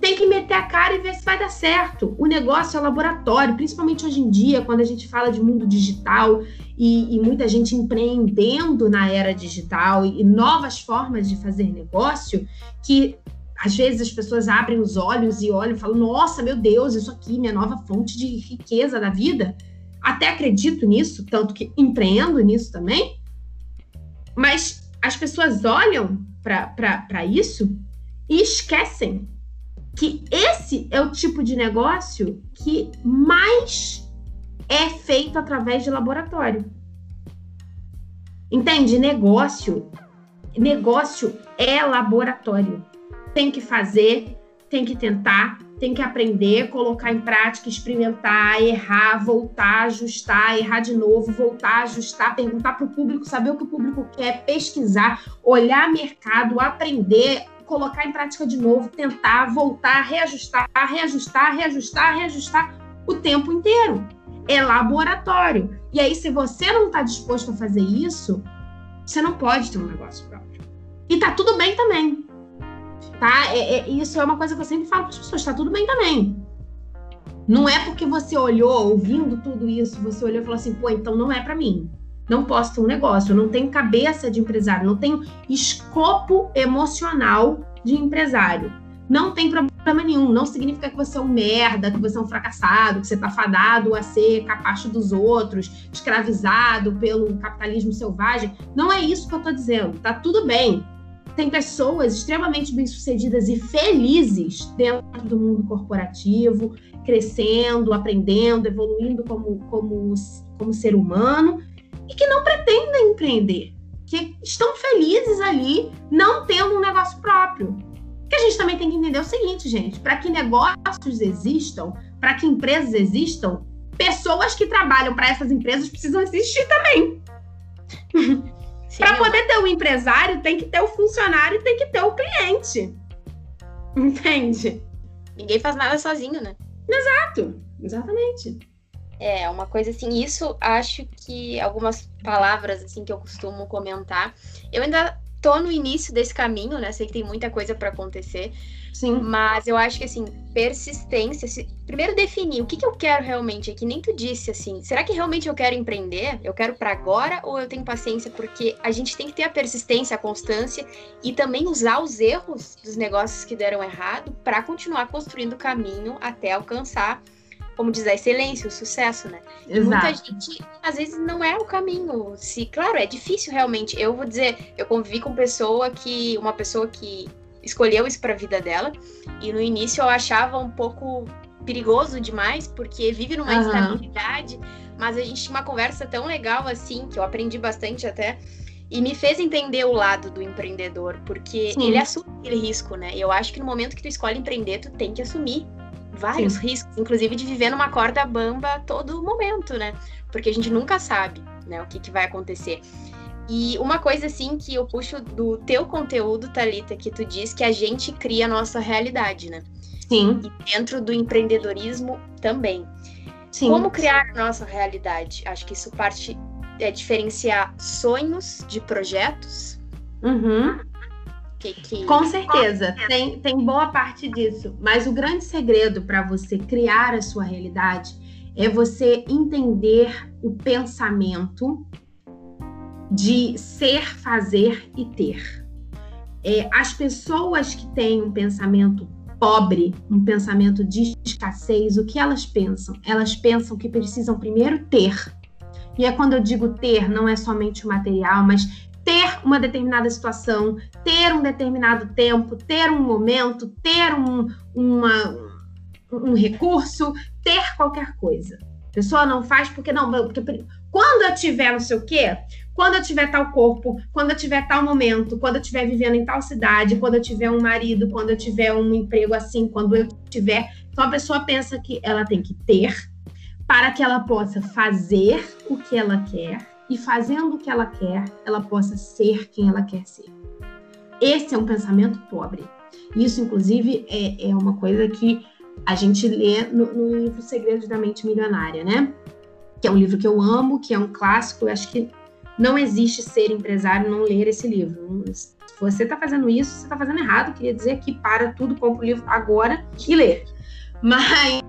tem que meter a cara e ver se vai dar certo. O negócio é laboratório, principalmente hoje em dia, quando a gente fala de mundo digital e, e muita gente empreendendo na era digital e, e novas formas de fazer negócio, que às vezes as pessoas abrem os olhos e olham e falam: Nossa, meu Deus, isso aqui, minha nova fonte de riqueza da vida. Até acredito nisso, tanto que empreendo nisso também. Mas as pessoas olham para isso e esquecem que esse é o tipo de negócio que mais é feito através de laboratório. Entende? Negócio, negócio é laboratório. Tem que fazer, tem que tentar, tem que aprender, colocar em prática, experimentar, errar, voltar, ajustar, errar de novo, voltar, ajustar, perguntar para o público, saber o que o público quer, pesquisar, olhar mercado, aprender, colocar em prática de novo, tentar, voltar, reajustar, reajustar, reajustar, reajustar o tempo inteiro. É laboratório. E aí, se você não está disposto a fazer isso, você não pode ter um negócio próprio. E tá tudo bem também. Tá? É, é, isso é uma coisa que eu sempre falo para as pessoas: tá tudo bem também. Não é porque você olhou, ouvindo tudo isso, você olhou e falou assim, pô, então não é para mim. Não posso ter um negócio, eu não tenho cabeça de empresário, não tenho escopo emocional de empresário. Não tem problema nenhum, não significa que você é um merda, que você é um fracassado, que você está fadado a ser capacho dos outros, escravizado pelo capitalismo selvagem. Não é isso que eu estou dizendo, tá tudo bem. Tem pessoas extremamente bem-sucedidas e felizes dentro do mundo corporativo, crescendo, aprendendo, evoluindo como, como, como ser humano, e que não pretendem empreender, que estão felizes ali, não tendo um negócio próprio. Que a gente também tem que entender o seguinte, gente: para que negócios existam, para que empresas existam, pessoas que trabalham para essas empresas precisam existir também. para poder ter o um empresário, tem que ter o funcionário e tem que ter o cliente. Entende? Ninguém faz nada sozinho, né? Exato, exatamente. É, uma coisa assim, isso acho que algumas palavras assim que eu costumo comentar. Eu ainda tô no início desse caminho, né? Sei que tem muita coisa para acontecer. Sim. Mas eu acho que, assim, persistência. Se... Primeiro definir o que, que eu quero realmente. É que nem tu disse, assim. Será que realmente eu quero empreender? Eu quero para agora ou eu tenho paciência? Porque a gente tem que ter a persistência, a constância e também usar os erros dos negócios que deram errado para continuar construindo o caminho até alcançar como diz, a excelência, o sucesso, né? Exato. muita gente, às vezes, não é o caminho. Se, claro, é difícil realmente. Eu vou dizer, eu convivi com pessoa que. Uma pessoa que escolheu isso para a vida dela. E no início eu achava um pouco perigoso demais, porque vive numa uhum. instabilidade. Mas a gente tinha uma conversa tão legal assim, que eu aprendi bastante até. E me fez entender o lado do empreendedor, porque Sim. ele assume aquele risco, né? E eu acho que no momento que tu escolhe empreender, tu tem que assumir vários Sim. riscos, inclusive de viver numa corda bamba todo momento, né? Porque a gente nunca sabe, né, o que, que vai acontecer. E uma coisa assim que eu puxo do teu conteúdo, Talita, que tu diz que a gente cria a nossa realidade, né? Sim. E dentro do empreendedorismo também. Sim. Como criar a nossa realidade? Acho que isso parte é diferenciar sonhos de projetos. Uhum. Que, que... Com certeza, tem, tem boa parte disso. Mas o grande segredo para você criar a sua realidade é você entender o pensamento de ser, fazer e ter. É, as pessoas que têm um pensamento pobre, um pensamento de escassez, o que elas pensam? Elas pensam que precisam primeiro ter. E é quando eu digo ter, não é somente o material, mas ter uma determinada situação, ter um determinado tempo, ter um momento, ter um, uma, um recurso, ter qualquer coisa. A pessoa não faz porque não, porque quando eu tiver não sei o quê, quando eu tiver tal corpo, quando eu tiver tal momento, quando eu estiver vivendo em tal cidade, quando eu tiver um marido, quando eu tiver um emprego assim, quando eu tiver. Então a pessoa pensa que ela tem que ter para que ela possa fazer o que ela quer e fazendo o que ela quer, ela possa ser quem ela quer ser. Esse é um pensamento pobre. Isso, inclusive, é, é uma coisa que a gente lê no, no livro Segredos da Mente Milionária, né? Que é um livro que eu amo, que é um clássico. Eu acho que não existe ser empresário não ler esse livro. Se você está fazendo isso, você está fazendo errado. queria dizer que para tudo, compra o livro agora e lê. Mas,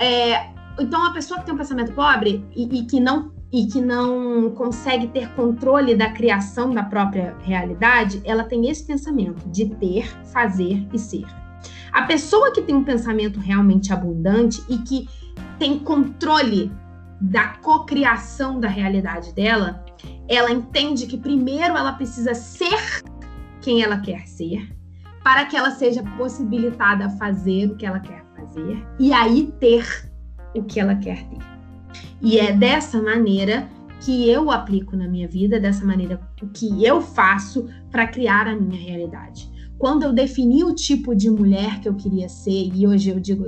é, então, a pessoa que tem um pensamento pobre e, e que não e que não consegue ter controle da criação da própria realidade, ela tem esse pensamento de ter, fazer e ser. A pessoa que tem um pensamento realmente abundante e que tem controle da cocriação da realidade dela, ela entende que primeiro ela precisa ser quem ela quer ser, para que ela seja possibilitada a fazer o que ela quer fazer e aí ter o que ela quer ter. E é dessa maneira que eu aplico na minha vida, dessa maneira que eu faço para criar a minha realidade. Quando eu defini o tipo de mulher que eu queria ser, e hoje eu digo,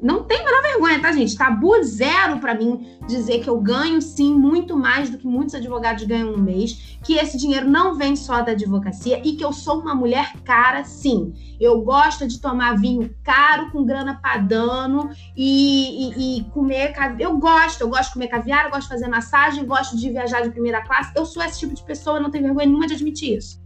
não tem menor vergonha, tá, gente? Tabu zero para mim dizer que eu ganho sim muito mais do que muitos advogados ganham no mês, que esse dinheiro não vem só da advocacia e que eu sou uma mulher cara, sim. Eu gosto de tomar vinho caro com grana padano e, e, e comer. Eu gosto, eu gosto de comer caviar, eu gosto de fazer massagem, gosto de viajar de primeira classe. Eu sou esse tipo de pessoa, não tenho vergonha nenhuma de admitir isso.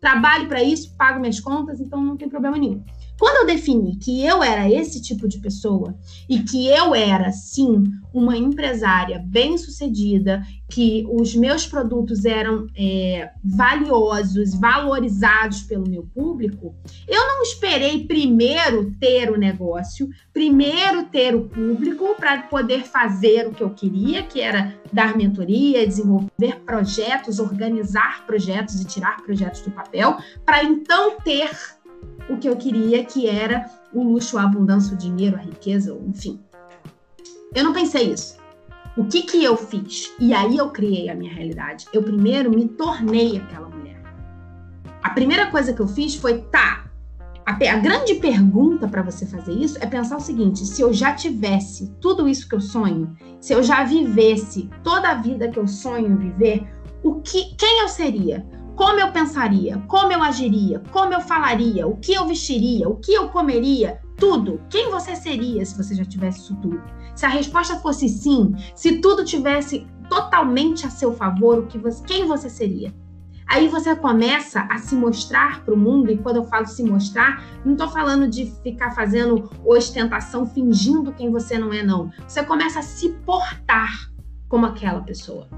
Trabalho para isso, pago minhas contas, então não tem problema nenhum. Quando eu defini que eu era esse tipo de pessoa e que eu era, sim, uma empresária bem-sucedida, que os meus produtos eram é, valiosos, valorizados pelo meu público, eu não esperei primeiro ter o negócio, primeiro ter o público para poder fazer o que eu queria, que era dar mentoria, desenvolver projetos, organizar projetos e tirar projetos do papel, para então ter o que eu queria, que era o luxo, a abundância, o dinheiro, a riqueza, enfim. Eu não pensei isso. O que que eu fiz? E aí eu criei a minha realidade. Eu primeiro me tornei aquela mulher. A primeira coisa que eu fiz foi, tá, a, a grande pergunta para você fazer isso é pensar o seguinte: se eu já tivesse tudo isso que eu sonho, se eu já vivesse toda a vida que eu sonho viver, o que, quem eu seria? Como eu pensaria, como eu agiria, como eu falaria, o que eu vestiria, o que eu comeria, tudo. Quem você seria se você já tivesse isso tudo? Se a resposta fosse sim, se tudo tivesse totalmente a seu favor, o que você, quem você seria? Aí você começa a se mostrar para o mundo, e quando eu falo se mostrar, não estou falando de ficar fazendo ostentação, fingindo quem você não é, não. Você começa a se portar como aquela pessoa.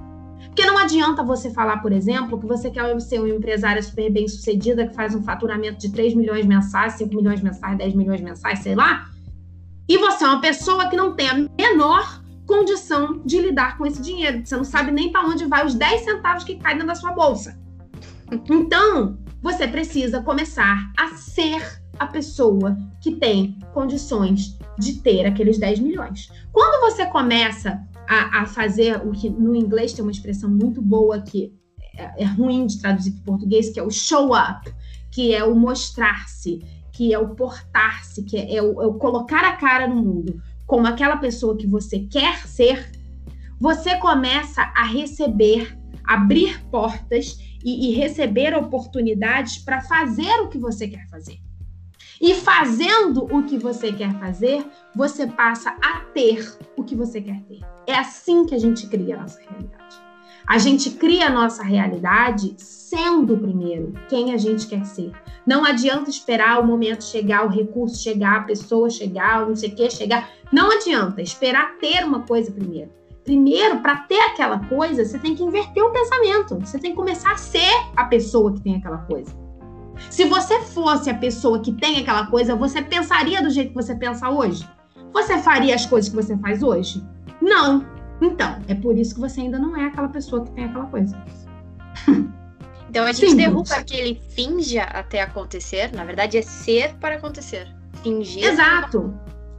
Porque não adianta você falar, por exemplo, que você quer ser uma empresária super bem sucedida, que faz um faturamento de 3 milhões mensais, 5 milhões mensais, 10 milhões mensais, sei lá, e você é uma pessoa que não tem a menor condição de lidar com esse dinheiro. Você não sabe nem para onde vai os 10 centavos que caem da sua bolsa. Então, você precisa começar a ser a pessoa que tem condições de ter aqueles 10 milhões. Quando você começa a, a fazer o que no inglês tem uma expressão muito boa que é, é ruim de traduzir para o português, que é o show up, que é o mostrar-se, que é o portar-se, que é, é, o, é o colocar a cara no mundo como aquela pessoa que você quer ser, você começa a receber, abrir portas e, e receber oportunidades para fazer o que você quer fazer. E fazendo o que você quer fazer, você passa a ter o que você quer ter. É assim que a gente cria a nossa realidade. A gente cria a nossa realidade sendo primeiro quem a gente quer ser. Não adianta esperar o momento chegar, o recurso chegar, a pessoa chegar, não sei o que chegar. Não adianta esperar ter uma coisa primeiro. Primeiro, para ter aquela coisa, você tem que inverter o pensamento. Você tem que começar a ser a pessoa que tem aquela coisa. Se você fosse a pessoa que tem aquela coisa, você pensaria do jeito que você pensa hoje? Você faria as coisas que você faz hoje? Não. Então, é por isso que você ainda não é aquela pessoa que tem aquela coisa. Então a gente Sim, derruba aquele finja até acontecer, na verdade é ser para acontecer. Fingir. Exato.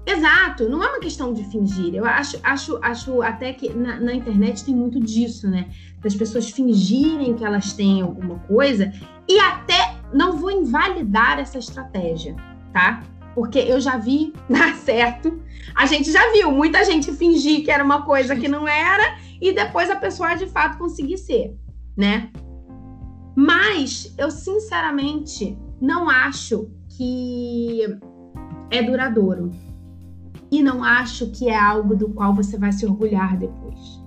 Exato, não é uma questão de fingir. Eu acho, acho, acho até que na, na, internet tem muito disso, né? Das pessoas fingirem que elas têm alguma coisa e até não vou invalidar essa estratégia, tá? Porque eu já vi dar certo. A gente já viu muita gente fingir que era uma coisa que não era e depois a pessoa de fato conseguir ser, né? Mas eu sinceramente não acho que é duradouro. E não acho que é algo do qual você vai se orgulhar depois.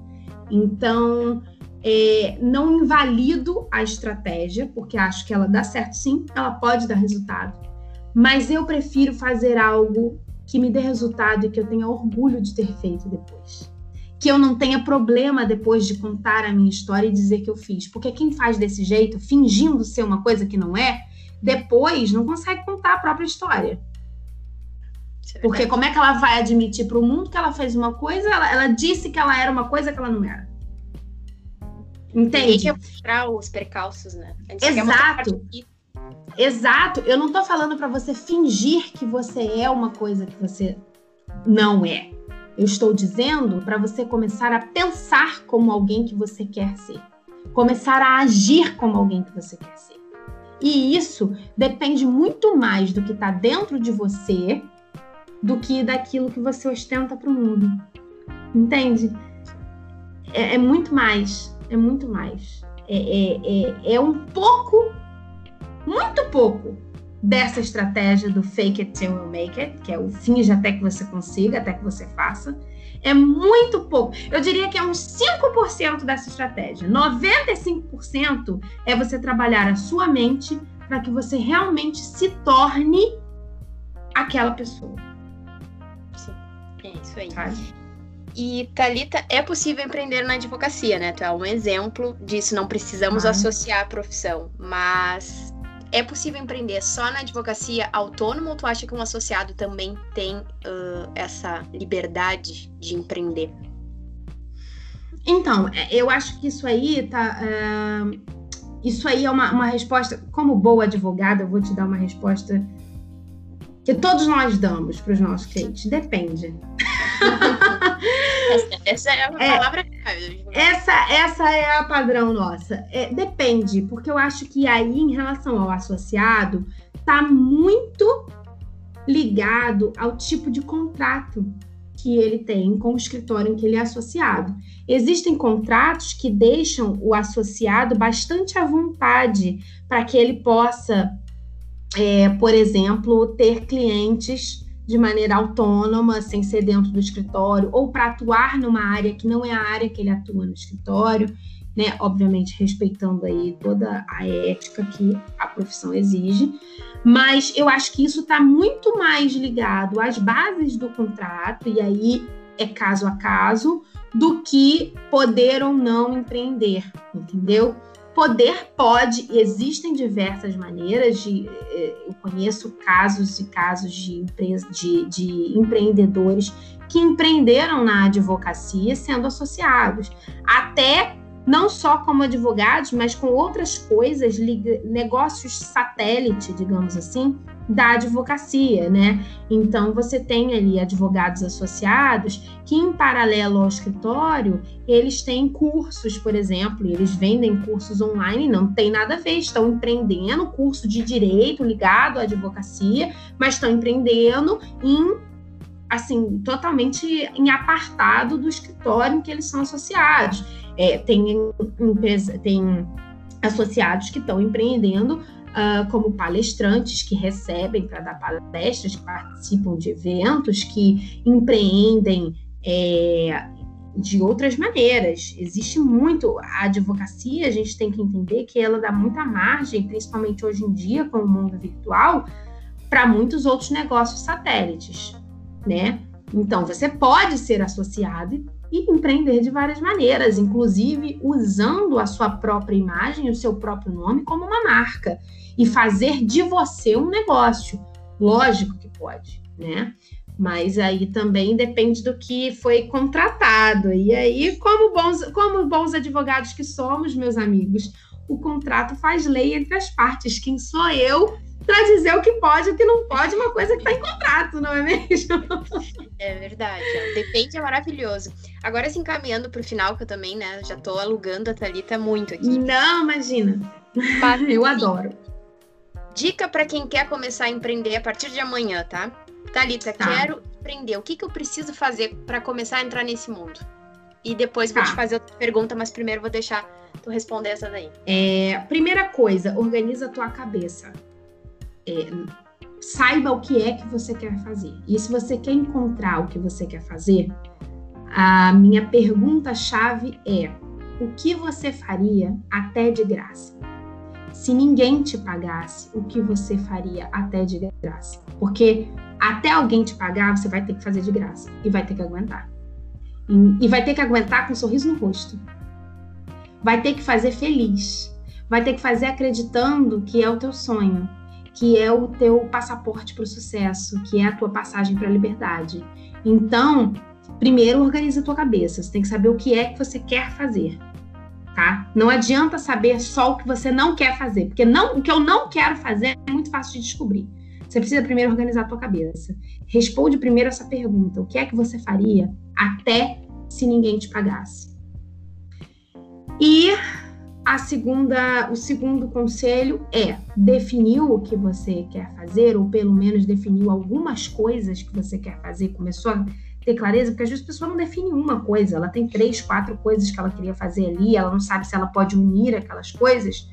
Então, é, não invalido a estratégia, porque acho que ela dá certo sim, ela pode dar resultado. Mas eu prefiro fazer algo que me dê resultado e que eu tenha orgulho de ter feito depois. Que eu não tenha problema depois de contar a minha história e dizer que eu fiz. Porque quem faz desse jeito, fingindo ser uma coisa que não é, depois não consegue contar a própria história. É porque como é que ela vai admitir para o mundo que ela fez uma coisa, ela, ela disse que ela era uma coisa que ela não era. Entende? Tem que mostrar os percalços, né? Exato. Exato. Eu não tô falando para você fingir que você é uma coisa que você não é. Eu estou dizendo para você começar a pensar como alguém que você quer ser. Começar a agir como alguém que você quer ser. E isso depende muito mais do que está dentro de você do que daquilo que você ostenta para o mundo. Entende? É, é muito mais é muito mais. É, é, é, é um pouco, muito pouco dessa estratégia do fake it till you make it, que é o finge até que você consiga, até que você faça. É muito pouco. Eu diria que é uns 5% dessa estratégia. 95% é você trabalhar a sua mente para que você realmente se torne aquela pessoa. Sim, é isso aí. Sabe? E Talita, é possível empreender na advocacia, né? Tu é um exemplo disso. Não precisamos ah. associar a profissão, mas é possível empreender só na advocacia autônoma ou tu acha que um associado também tem uh, essa liberdade de empreender? Então, é, eu acho que isso aí tá. Uh, isso aí é uma, uma resposta. Como boa advogada, eu vou te dar uma resposta que todos nós damos para os nossos clientes. Depende. essa, essa, é a é, palavra essa, essa é a padrão nossa. É, depende, porque eu acho que aí, em relação ao associado, tá muito ligado ao tipo de contrato que ele tem com o escritório em que ele é associado. Existem contratos que deixam o associado bastante à vontade para que ele possa, é, por exemplo, ter clientes de maneira autônoma, sem ser dentro do escritório, ou para atuar numa área que não é a área que ele atua no escritório, né? Obviamente respeitando aí toda a ética que a profissão exige. Mas eu acho que isso está muito mais ligado às bases do contrato, e aí é caso a caso, do que poder ou não empreender, entendeu? Poder pode, existem diversas maneiras de. Eh, eu conheço casos e casos de, de, de empreendedores que empreenderam na advocacia sendo associados. Até não só como advogados, mas com outras coisas, negócios satélite, digamos assim, da advocacia, né? Então você tem ali advogados associados que, em paralelo ao escritório, eles têm cursos, por exemplo, eles vendem cursos online, não tem nada a ver, estão empreendendo curso de direito ligado à advocacia, mas estão empreendendo em assim, totalmente em apartado do escritório em que eles são associados. É, tem, empresa, tem associados que estão empreendendo uh, como palestrantes que recebem para dar palestras, que participam de eventos, que empreendem é, de outras maneiras. Existe muito a advocacia, a gente tem que entender que ela dá muita margem, principalmente hoje em dia com o mundo virtual, para muitos outros negócios satélites, né? Então, você pode ser associado e empreender de várias maneiras, inclusive usando a sua própria imagem, o seu próprio nome como uma marca e fazer de você um negócio. Lógico que pode, né? Mas aí também depende do que foi contratado. E aí, como bons, como bons advogados que somos, meus amigos, o contrato faz lei entre as partes. Quem sou eu para dizer o que pode e o que não pode, uma coisa que está em contrato, não é mesmo? É verdade. Depende, é maravilhoso. Agora, se encaminhando para o final, que eu também, né, já estou alugando a Thalita muito aqui. Não, imagina. eu adoro. Dica para quem quer começar a empreender a partir de amanhã, tá? Thalita, tá. quero empreender. O que, que eu preciso fazer para começar a entrar nesse mundo? E depois tá. vou te fazer outra pergunta, mas primeiro vou deixar tu responder essa daí. É, primeira coisa, organiza a tua cabeça. É, saiba o que é que você quer fazer. E se você quer encontrar o que você quer fazer, a minha pergunta-chave é: o que você faria até de graça? Se ninguém te pagasse, o que você faria até de graça? Porque até alguém te pagar, você vai ter que fazer de graça e vai ter que aguentar. E, vai ter que aguentar com um sorriso no rosto. Vai ter que fazer feliz. Vai ter que fazer acreditando que é o teu sonho, que é o teu passaporte para o sucesso, que é a tua passagem para a liberdade. Então, primeiro organiza a tua cabeça. Você tem que saber o que é que você quer fazer tá? Não adianta saber só o que você não quer fazer, porque não, o que eu não quero fazer é muito fácil de descobrir. Você precisa primeiro organizar a tua cabeça. Responde primeiro essa pergunta: o que é que você faria até se ninguém te pagasse? E a segunda, o segundo conselho é definiu o que você quer fazer, ou pelo menos definiu algumas coisas que você quer fazer, começou a ter clareza, porque às vezes a pessoa não define uma coisa, ela tem três, quatro coisas que ela queria fazer ali, ela não sabe se ela pode unir aquelas coisas.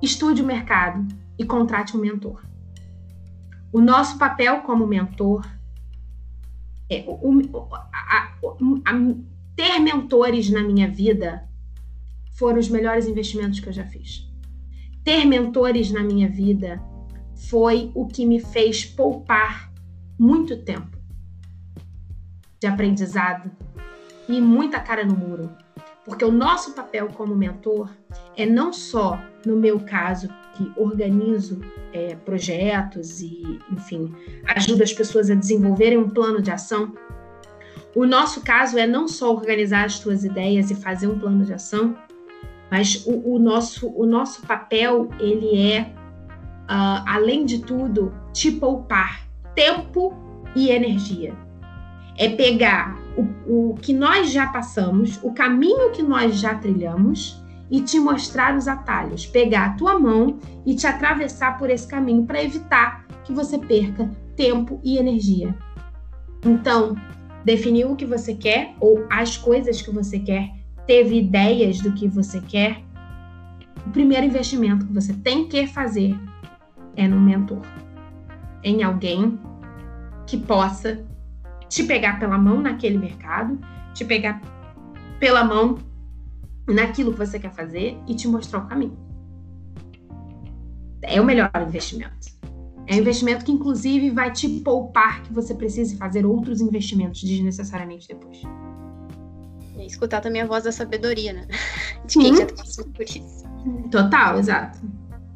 Estude o mercado e contrate um mentor. O nosso papel como mentor é o, a, a, ter mentores na minha vida foram os melhores investimentos que eu já fiz. Ter mentores na minha vida foi o que me fez poupar muito tempo de aprendizado e muita cara no muro. Porque o nosso papel como mentor é não só, no meu caso, que organizo é, projetos e, enfim, ajudo as pessoas a desenvolverem um plano de ação. O nosso caso é não só organizar as tuas ideias e fazer um plano de ação, mas o, o nosso, o nosso papel ele é, uh, além de tudo, te poupar tempo e energia. É pegar o, o que nós já passamos, o caminho que nós já trilhamos e te mostrar os atalhos, pegar a tua mão e te atravessar por esse caminho para evitar que você perca tempo e energia. Então, definiu o que você quer ou as coisas que você quer, teve ideias do que você quer. O primeiro investimento que você tem que fazer é no mentor, em alguém que possa te pegar pela mão naquele mercado, te pegar pela mão naquilo que você quer fazer e te mostrar o caminho. É o melhor investimento. É um investimento que, inclusive, vai te poupar que você precise fazer outros investimentos desnecessariamente depois. Escutar também a voz da sabedoria, né? De quem já passou por isso. Total, exato.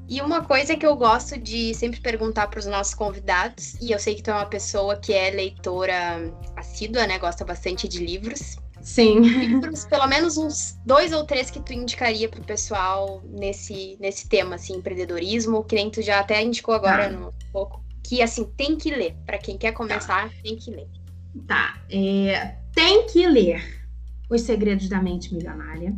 E uma coisa que eu gosto de sempre perguntar para os nossos convidados, e eu sei que tu é uma pessoa que é leitora assídua, né? Gosta bastante de livros. Sim. Livros, pelo menos uns dois ou três que tu indicaria para o pessoal nesse, nesse tema, assim, empreendedorismo, que nem tu já até indicou agora ah. no pouco, que assim, tem que ler. Para quem quer começar, tá. tem que ler. Tá. É, tem que ler Os Segredos da Mente Milionária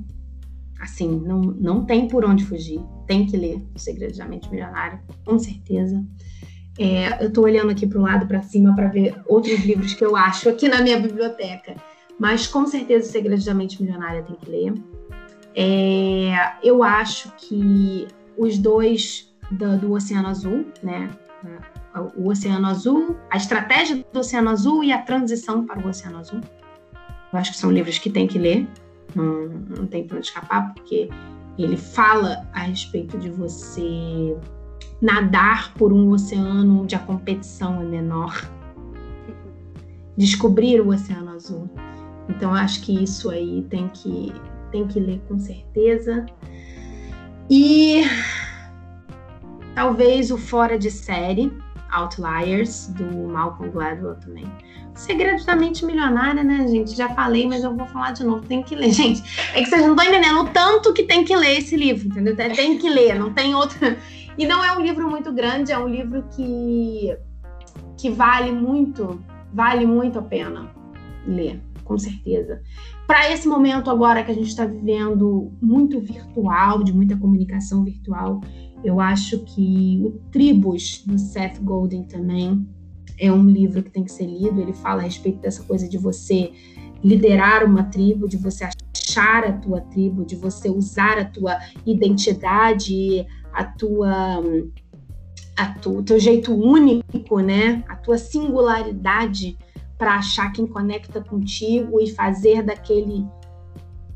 assim, não, não tem por onde fugir. Tem que ler O Segredo da Mente Milionária, com certeza. É, eu estou olhando aqui para o lado, para cima, para ver outros livros que eu acho aqui na minha biblioteca. Mas com certeza O Segredo da Mente Milionária tem que ler. É, eu acho que os dois do, do Oceano Azul, né? O Oceano Azul, a estratégia do Oceano Azul e a transição para o Oceano Azul. Eu acho que são livros que tem que ler não, não tem para escapar, porque ele fala a respeito de você nadar por um oceano onde a competição é menor, descobrir o oceano azul. Então acho que isso aí tem que tem que ler com certeza. E talvez o fora de série, Outliers do Malcolm Gladwell também. Segredos da Mente Milionária, né, gente? Já falei, mas eu vou falar de novo. Tem que ler, gente. É que vocês não estão entendendo o tanto que tem que ler esse livro, entendeu? Tem que ler, não tem outro. E não é um livro muito grande, é um livro que, que vale muito, vale muito a pena ler, com certeza. Para esse momento agora que a gente está vivendo muito virtual, de muita comunicação virtual, eu acho que o Tribos, do Seth Godin também, é um livro que tem que ser lido. Ele fala a respeito dessa coisa de você liderar uma tribo, de você achar a tua tribo, de você usar a tua identidade, a tua o teu jeito único, né? A tua singularidade para achar quem conecta contigo e fazer daquele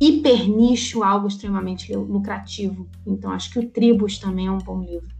hiper nicho algo extremamente lucrativo. Então acho que o Tribos também é um bom livro.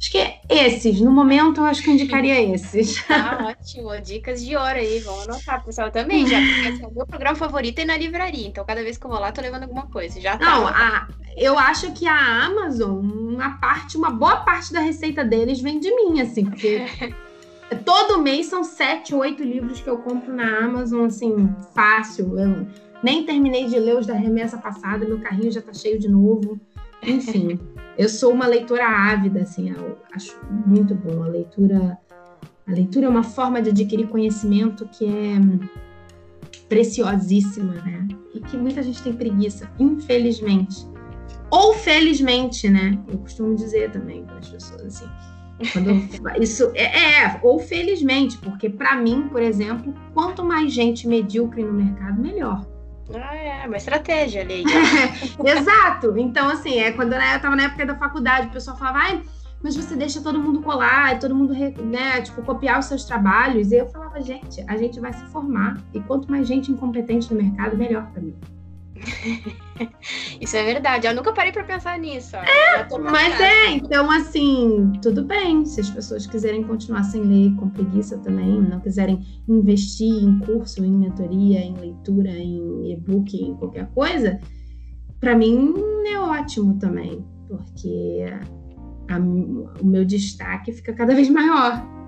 Acho que é esses. No momento, eu acho que eu indicaria esses. Ah, ótimo. Dicas de ouro aí. Vamos anotar, pessoal, também. Já, porque assim, o meu programa favorito é na livraria. Então, cada vez que eu vou lá, tô levando alguma coisa. Já tá. Não, a, eu acho que a Amazon, uma parte, uma boa parte da receita deles vem de mim, assim, porque. todo mês são sete, oito livros que eu compro na Amazon, assim, fácil. Eu nem terminei de ler os da remessa passada, meu carrinho já tá cheio de novo. Enfim. Eu sou uma leitora ávida, assim, eu acho muito bom. A leitura, a leitura é uma forma de adquirir conhecimento que é preciosíssima, né? E que muita gente tem preguiça, infelizmente. Ou felizmente, né? Eu costumo dizer também para as pessoas assim. Isso é, é, ou felizmente, porque para mim, por exemplo, quanto mais gente medíocre no mercado, melhor. Ah, é, uma estratégia ali. Exato. Então, assim, é quando eu estava na época da faculdade, o pessoal falava, ai, mas você deixa todo mundo colar, todo mundo, né, tipo, copiar os seus trabalhos. E eu falava, gente, a gente vai se formar. E quanto mais gente incompetente no mercado, melhor para mim. Isso é verdade. Eu nunca parei para pensar nisso. É, mas é, então assim, tudo bem. Se as pessoas quiserem continuar sem ler, com preguiça também, não quiserem investir em curso, em mentoria, em leitura, em e-book, em qualquer coisa, para mim é ótimo também, porque a, o meu destaque fica cada vez maior.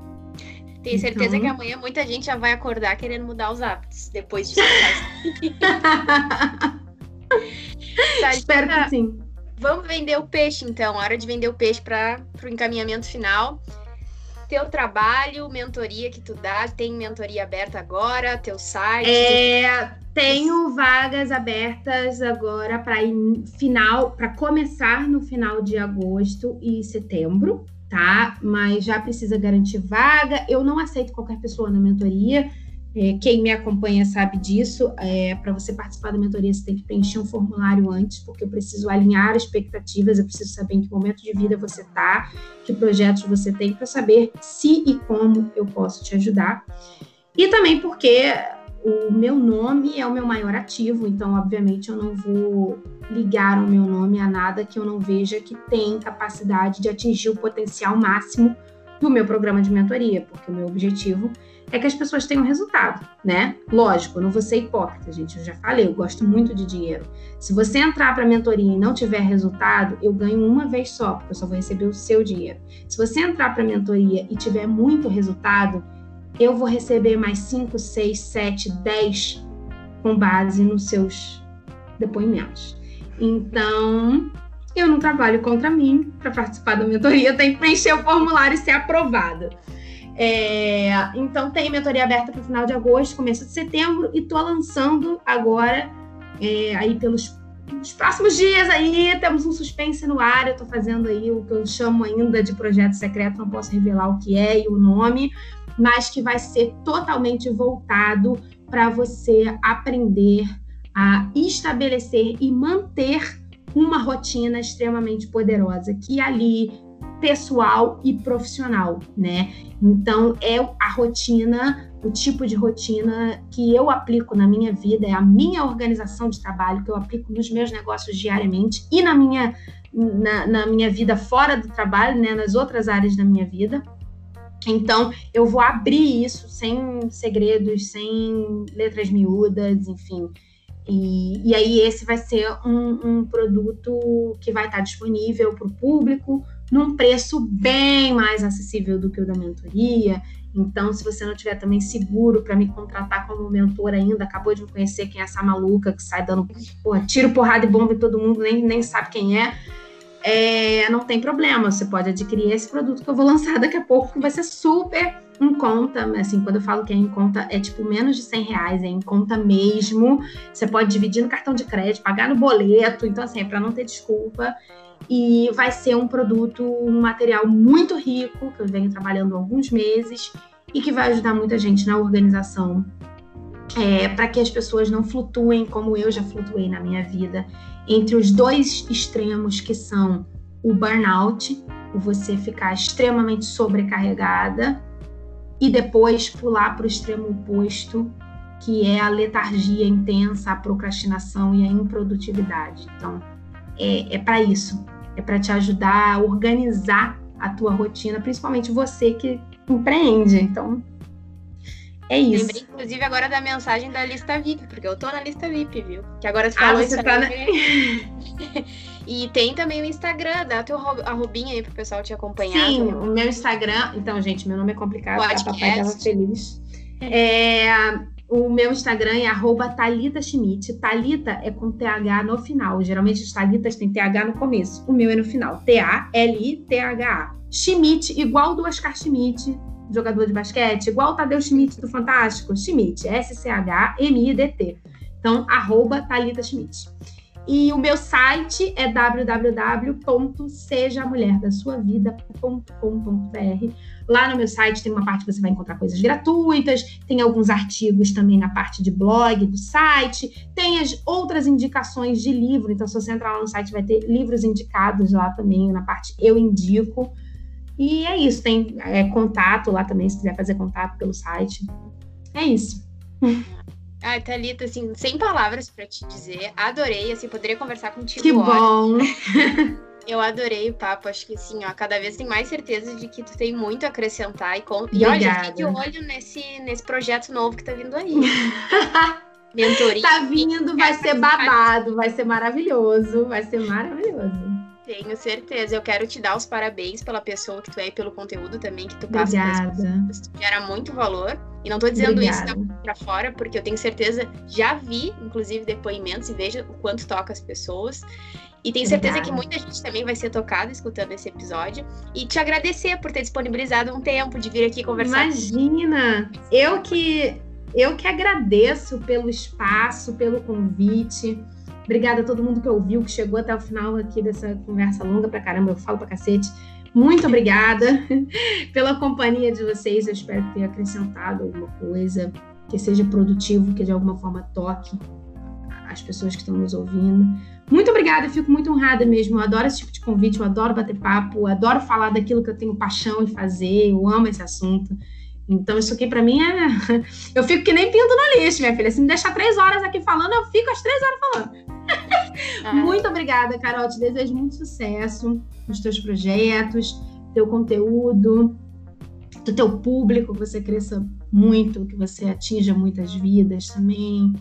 Tenho certeza então... que amanhã muita gente já vai acordar querendo mudar os hábitos depois de tá, Espero que sim. Vamos vender o peixe, então. Hora de vender o peixe para o encaminhamento final. Teu trabalho, mentoria que tu dá, tem mentoria aberta agora, teu site. É, tenho vagas abertas agora para final, para começar no final de agosto e setembro tá? Mas já precisa garantir vaga. Eu não aceito qualquer pessoa na mentoria. É, quem me acompanha sabe disso. É, Para você participar da mentoria, você tem que preencher um formulário antes, porque eu preciso alinhar expectativas, eu preciso saber em que momento de vida você está, que projetos você tem, para saber se e como eu posso te ajudar. E também porque o meu nome é o meu maior ativo, então, obviamente, eu não vou ligar o meu nome a nada que eu não veja que tem capacidade de atingir o potencial máximo do meu programa de mentoria, porque o meu objetivo é que as pessoas tenham resultado, né? Lógico, eu não vou ser hipócrita, gente. Eu já falei, eu gosto muito de dinheiro. Se você entrar para a mentoria e não tiver resultado, eu ganho uma vez só, porque eu só vou receber o seu dinheiro. Se você entrar para a mentoria e tiver muito resultado, eu vou receber mais 5, 6, 7, 10 com base nos seus depoimentos. Então, eu não trabalho contra mim. Para participar da mentoria, tem que preencher o formulário e ser aprovada. É, então, tem mentoria aberta para final de agosto, começo de setembro, e estou lançando agora, é, aí pelos nos próximos dias aí temos um suspense no ar. Eu estou fazendo aí o que eu chamo ainda de projeto secreto, não posso revelar o que é e o nome, mas que vai ser totalmente voltado para você aprender a estabelecer e manter uma rotina extremamente poderosa, que ali pessoal e profissional, né? Então é a rotina, o tipo de rotina que eu aplico na minha vida, é a minha organização de trabalho que eu aplico nos meus negócios diariamente e na minha na, na minha vida fora do trabalho, né? Nas outras áreas da minha vida. Então, eu vou abrir isso sem segredos, sem letras miúdas, enfim. E, e aí, esse vai ser um, um produto que vai estar disponível para o público num preço bem mais acessível do que o da mentoria. Então, se você não tiver também seguro para me contratar como mentor ainda, acabou de me conhecer quem é essa maluca que sai dando porra, tiro, porrada e bomba em todo mundo, nem, nem sabe quem é é, não tem problema, você pode adquirir esse produto que eu vou lançar daqui a pouco, que vai ser super em conta, assim, quando eu falo que é em conta, é tipo menos de 100 reais, é em conta mesmo, você pode dividir no cartão de crédito, pagar no boleto, então assim, é para não ter desculpa, e vai ser um produto, um material muito rico, que eu venho trabalhando há alguns meses, e que vai ajudar muita gente na organização, é, para que as pessoas não flutuem como eu já flutuei na minha vida entre os dois extremos que são o burnout, o você ficar extremamente sobrecarregada, e depois pular para o extremo oposto, que é a letargia intensa, a procrastinação e a improdutividade. Então, é, é para isso, é para te ajudar a organizar a tua rotina, principalmente você que empreende. Então, é isso. Lembrei, inclusive, agora da mensagem da lista VIP, porque eu tô na lista VIP, viu? Que agora você ah, falou você tá na... E tem também o Instagram, dá teu arrobinha aí pro pessoal te acompanhar. Sim, o meu Instagram. Então, gente, meu nome é complicado, Podcast. a papai tava feliz. É, o meu Instagram é arroba Thalita Schmidt. Thalita é com TH no final. Geralmente as Thalitas têm TH no começo. O meu é no final. T-A-L-I-T-H-A. Schmidt, igual do Oscar Schmidt, jogador de basquete, igual o Tadeu Schmidt do Fantástico, Schmidt, S-C-H-M-I-D-T. Então, arroba Thalita Schmidt. E o meu site é www.sejamulherdaSuaVida.com.br. Lá no meu site tem uma parte que você vai encontrar coisas gratuitas, tem alguns artigos também na parte de blog do site, tem as outras indicações de livro. Então, se você entrar lá no site, vai ter livros indicados lá também, na parte Eu Indico. E é isso, tem é, contato lá também, se quiser fazer contato pelo site. É isso. Ai, Thalita, assim, sem palavras para te dizer. Adorei, assim, poderia conversar contigo Que bom! Eu adorei o papo, acho que assim, ó, cada vez tem mais certeza de que tu tem muito a acrescentar e, com... e olha, fique de olho nesse, nesse projeto novo que tá vindo aí. Mentoria. Tá vindo, vai ser babado, vai ser maravilhoso, vai ser maravilhoso. Tenho certeza. Eu quero te dar os parabéns pela pessoa que tu é e pelo conteúdo também que tu passa as pessoas. Gera muito valor. E não tô dizendo Obrigada. isso para fora, porque eu tenho certeza, já vi, inclusive, depoimentos e vejo o quanto toca as pessoas. E tenho certeza Obrigada. que muita gente também vai ser tocada escutando esse episódio. E te agradecer por ter disponibilizado um tempo de vir aqui conversar. Imagina! Eu que eu que agradeço pelo espaço, pelo convite. Obrigada a todo mundo que ouviu, que chegou até o final aqui dessa conversa longa pra caramba, eu falo pra cacete. Muito obrigada pela companhia de vocês. Eu espero ter acrescentado alguma coisa, que seja produtivo, que de alguma forma toque as pessoas que estão nos ouvindo. Muito obrigada, fico muito honrada mesmo. Eu adoro esse tipo de convite, eu adoro bater papo, eu adoro falar daquilo que eu tenho paixão em fazer, eu amo esse assunto. Então, isso aqui para mim é. Eu fico que nem pinto no lixo, minha filha. Se me deixar três horas aqui falando, eu fico as três horas falando. Ah. Muito obrigada, Carol. Te desejo muito sucesso nos teus projetos, teu conteúdo, do teu público, que você cresça muito, que você atinja muitas vidas também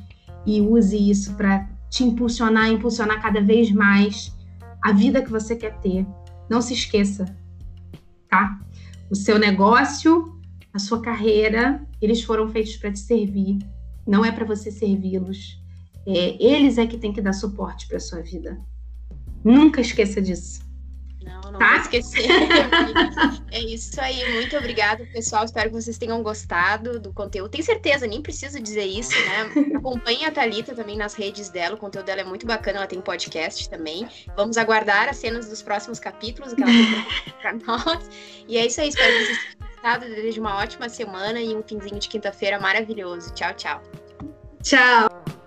e use isso para te impulsionar, impulsionar cada vez mais a vida que você quer ter. Não se esqueça, tá? O seu negócio a sua carreira, eles foram feitos para te servir, não é para você servi-los. É, eles é que tem que dar suporte para sua vida. Nunca esqueça disso. Não, não tá? vou esquecer. é isso aí. Muito obrigada, pessoal. Espero que vocês tenham gostado do conteúdo. Tenho certeza, nem preciso dizer isso, né? Acompanhe a Thalita também nas redes dela. O conteúdo dela é muito bacana. Ela tem podcast também. Vamos aguardar as cenas dos próximos capítulos que ela tem para nós. E é isso aí. Espero que vocês Desejo uma ótima semana e um finzinho de quinta-feira maravilhoso. Tchau, tchau. Tchau.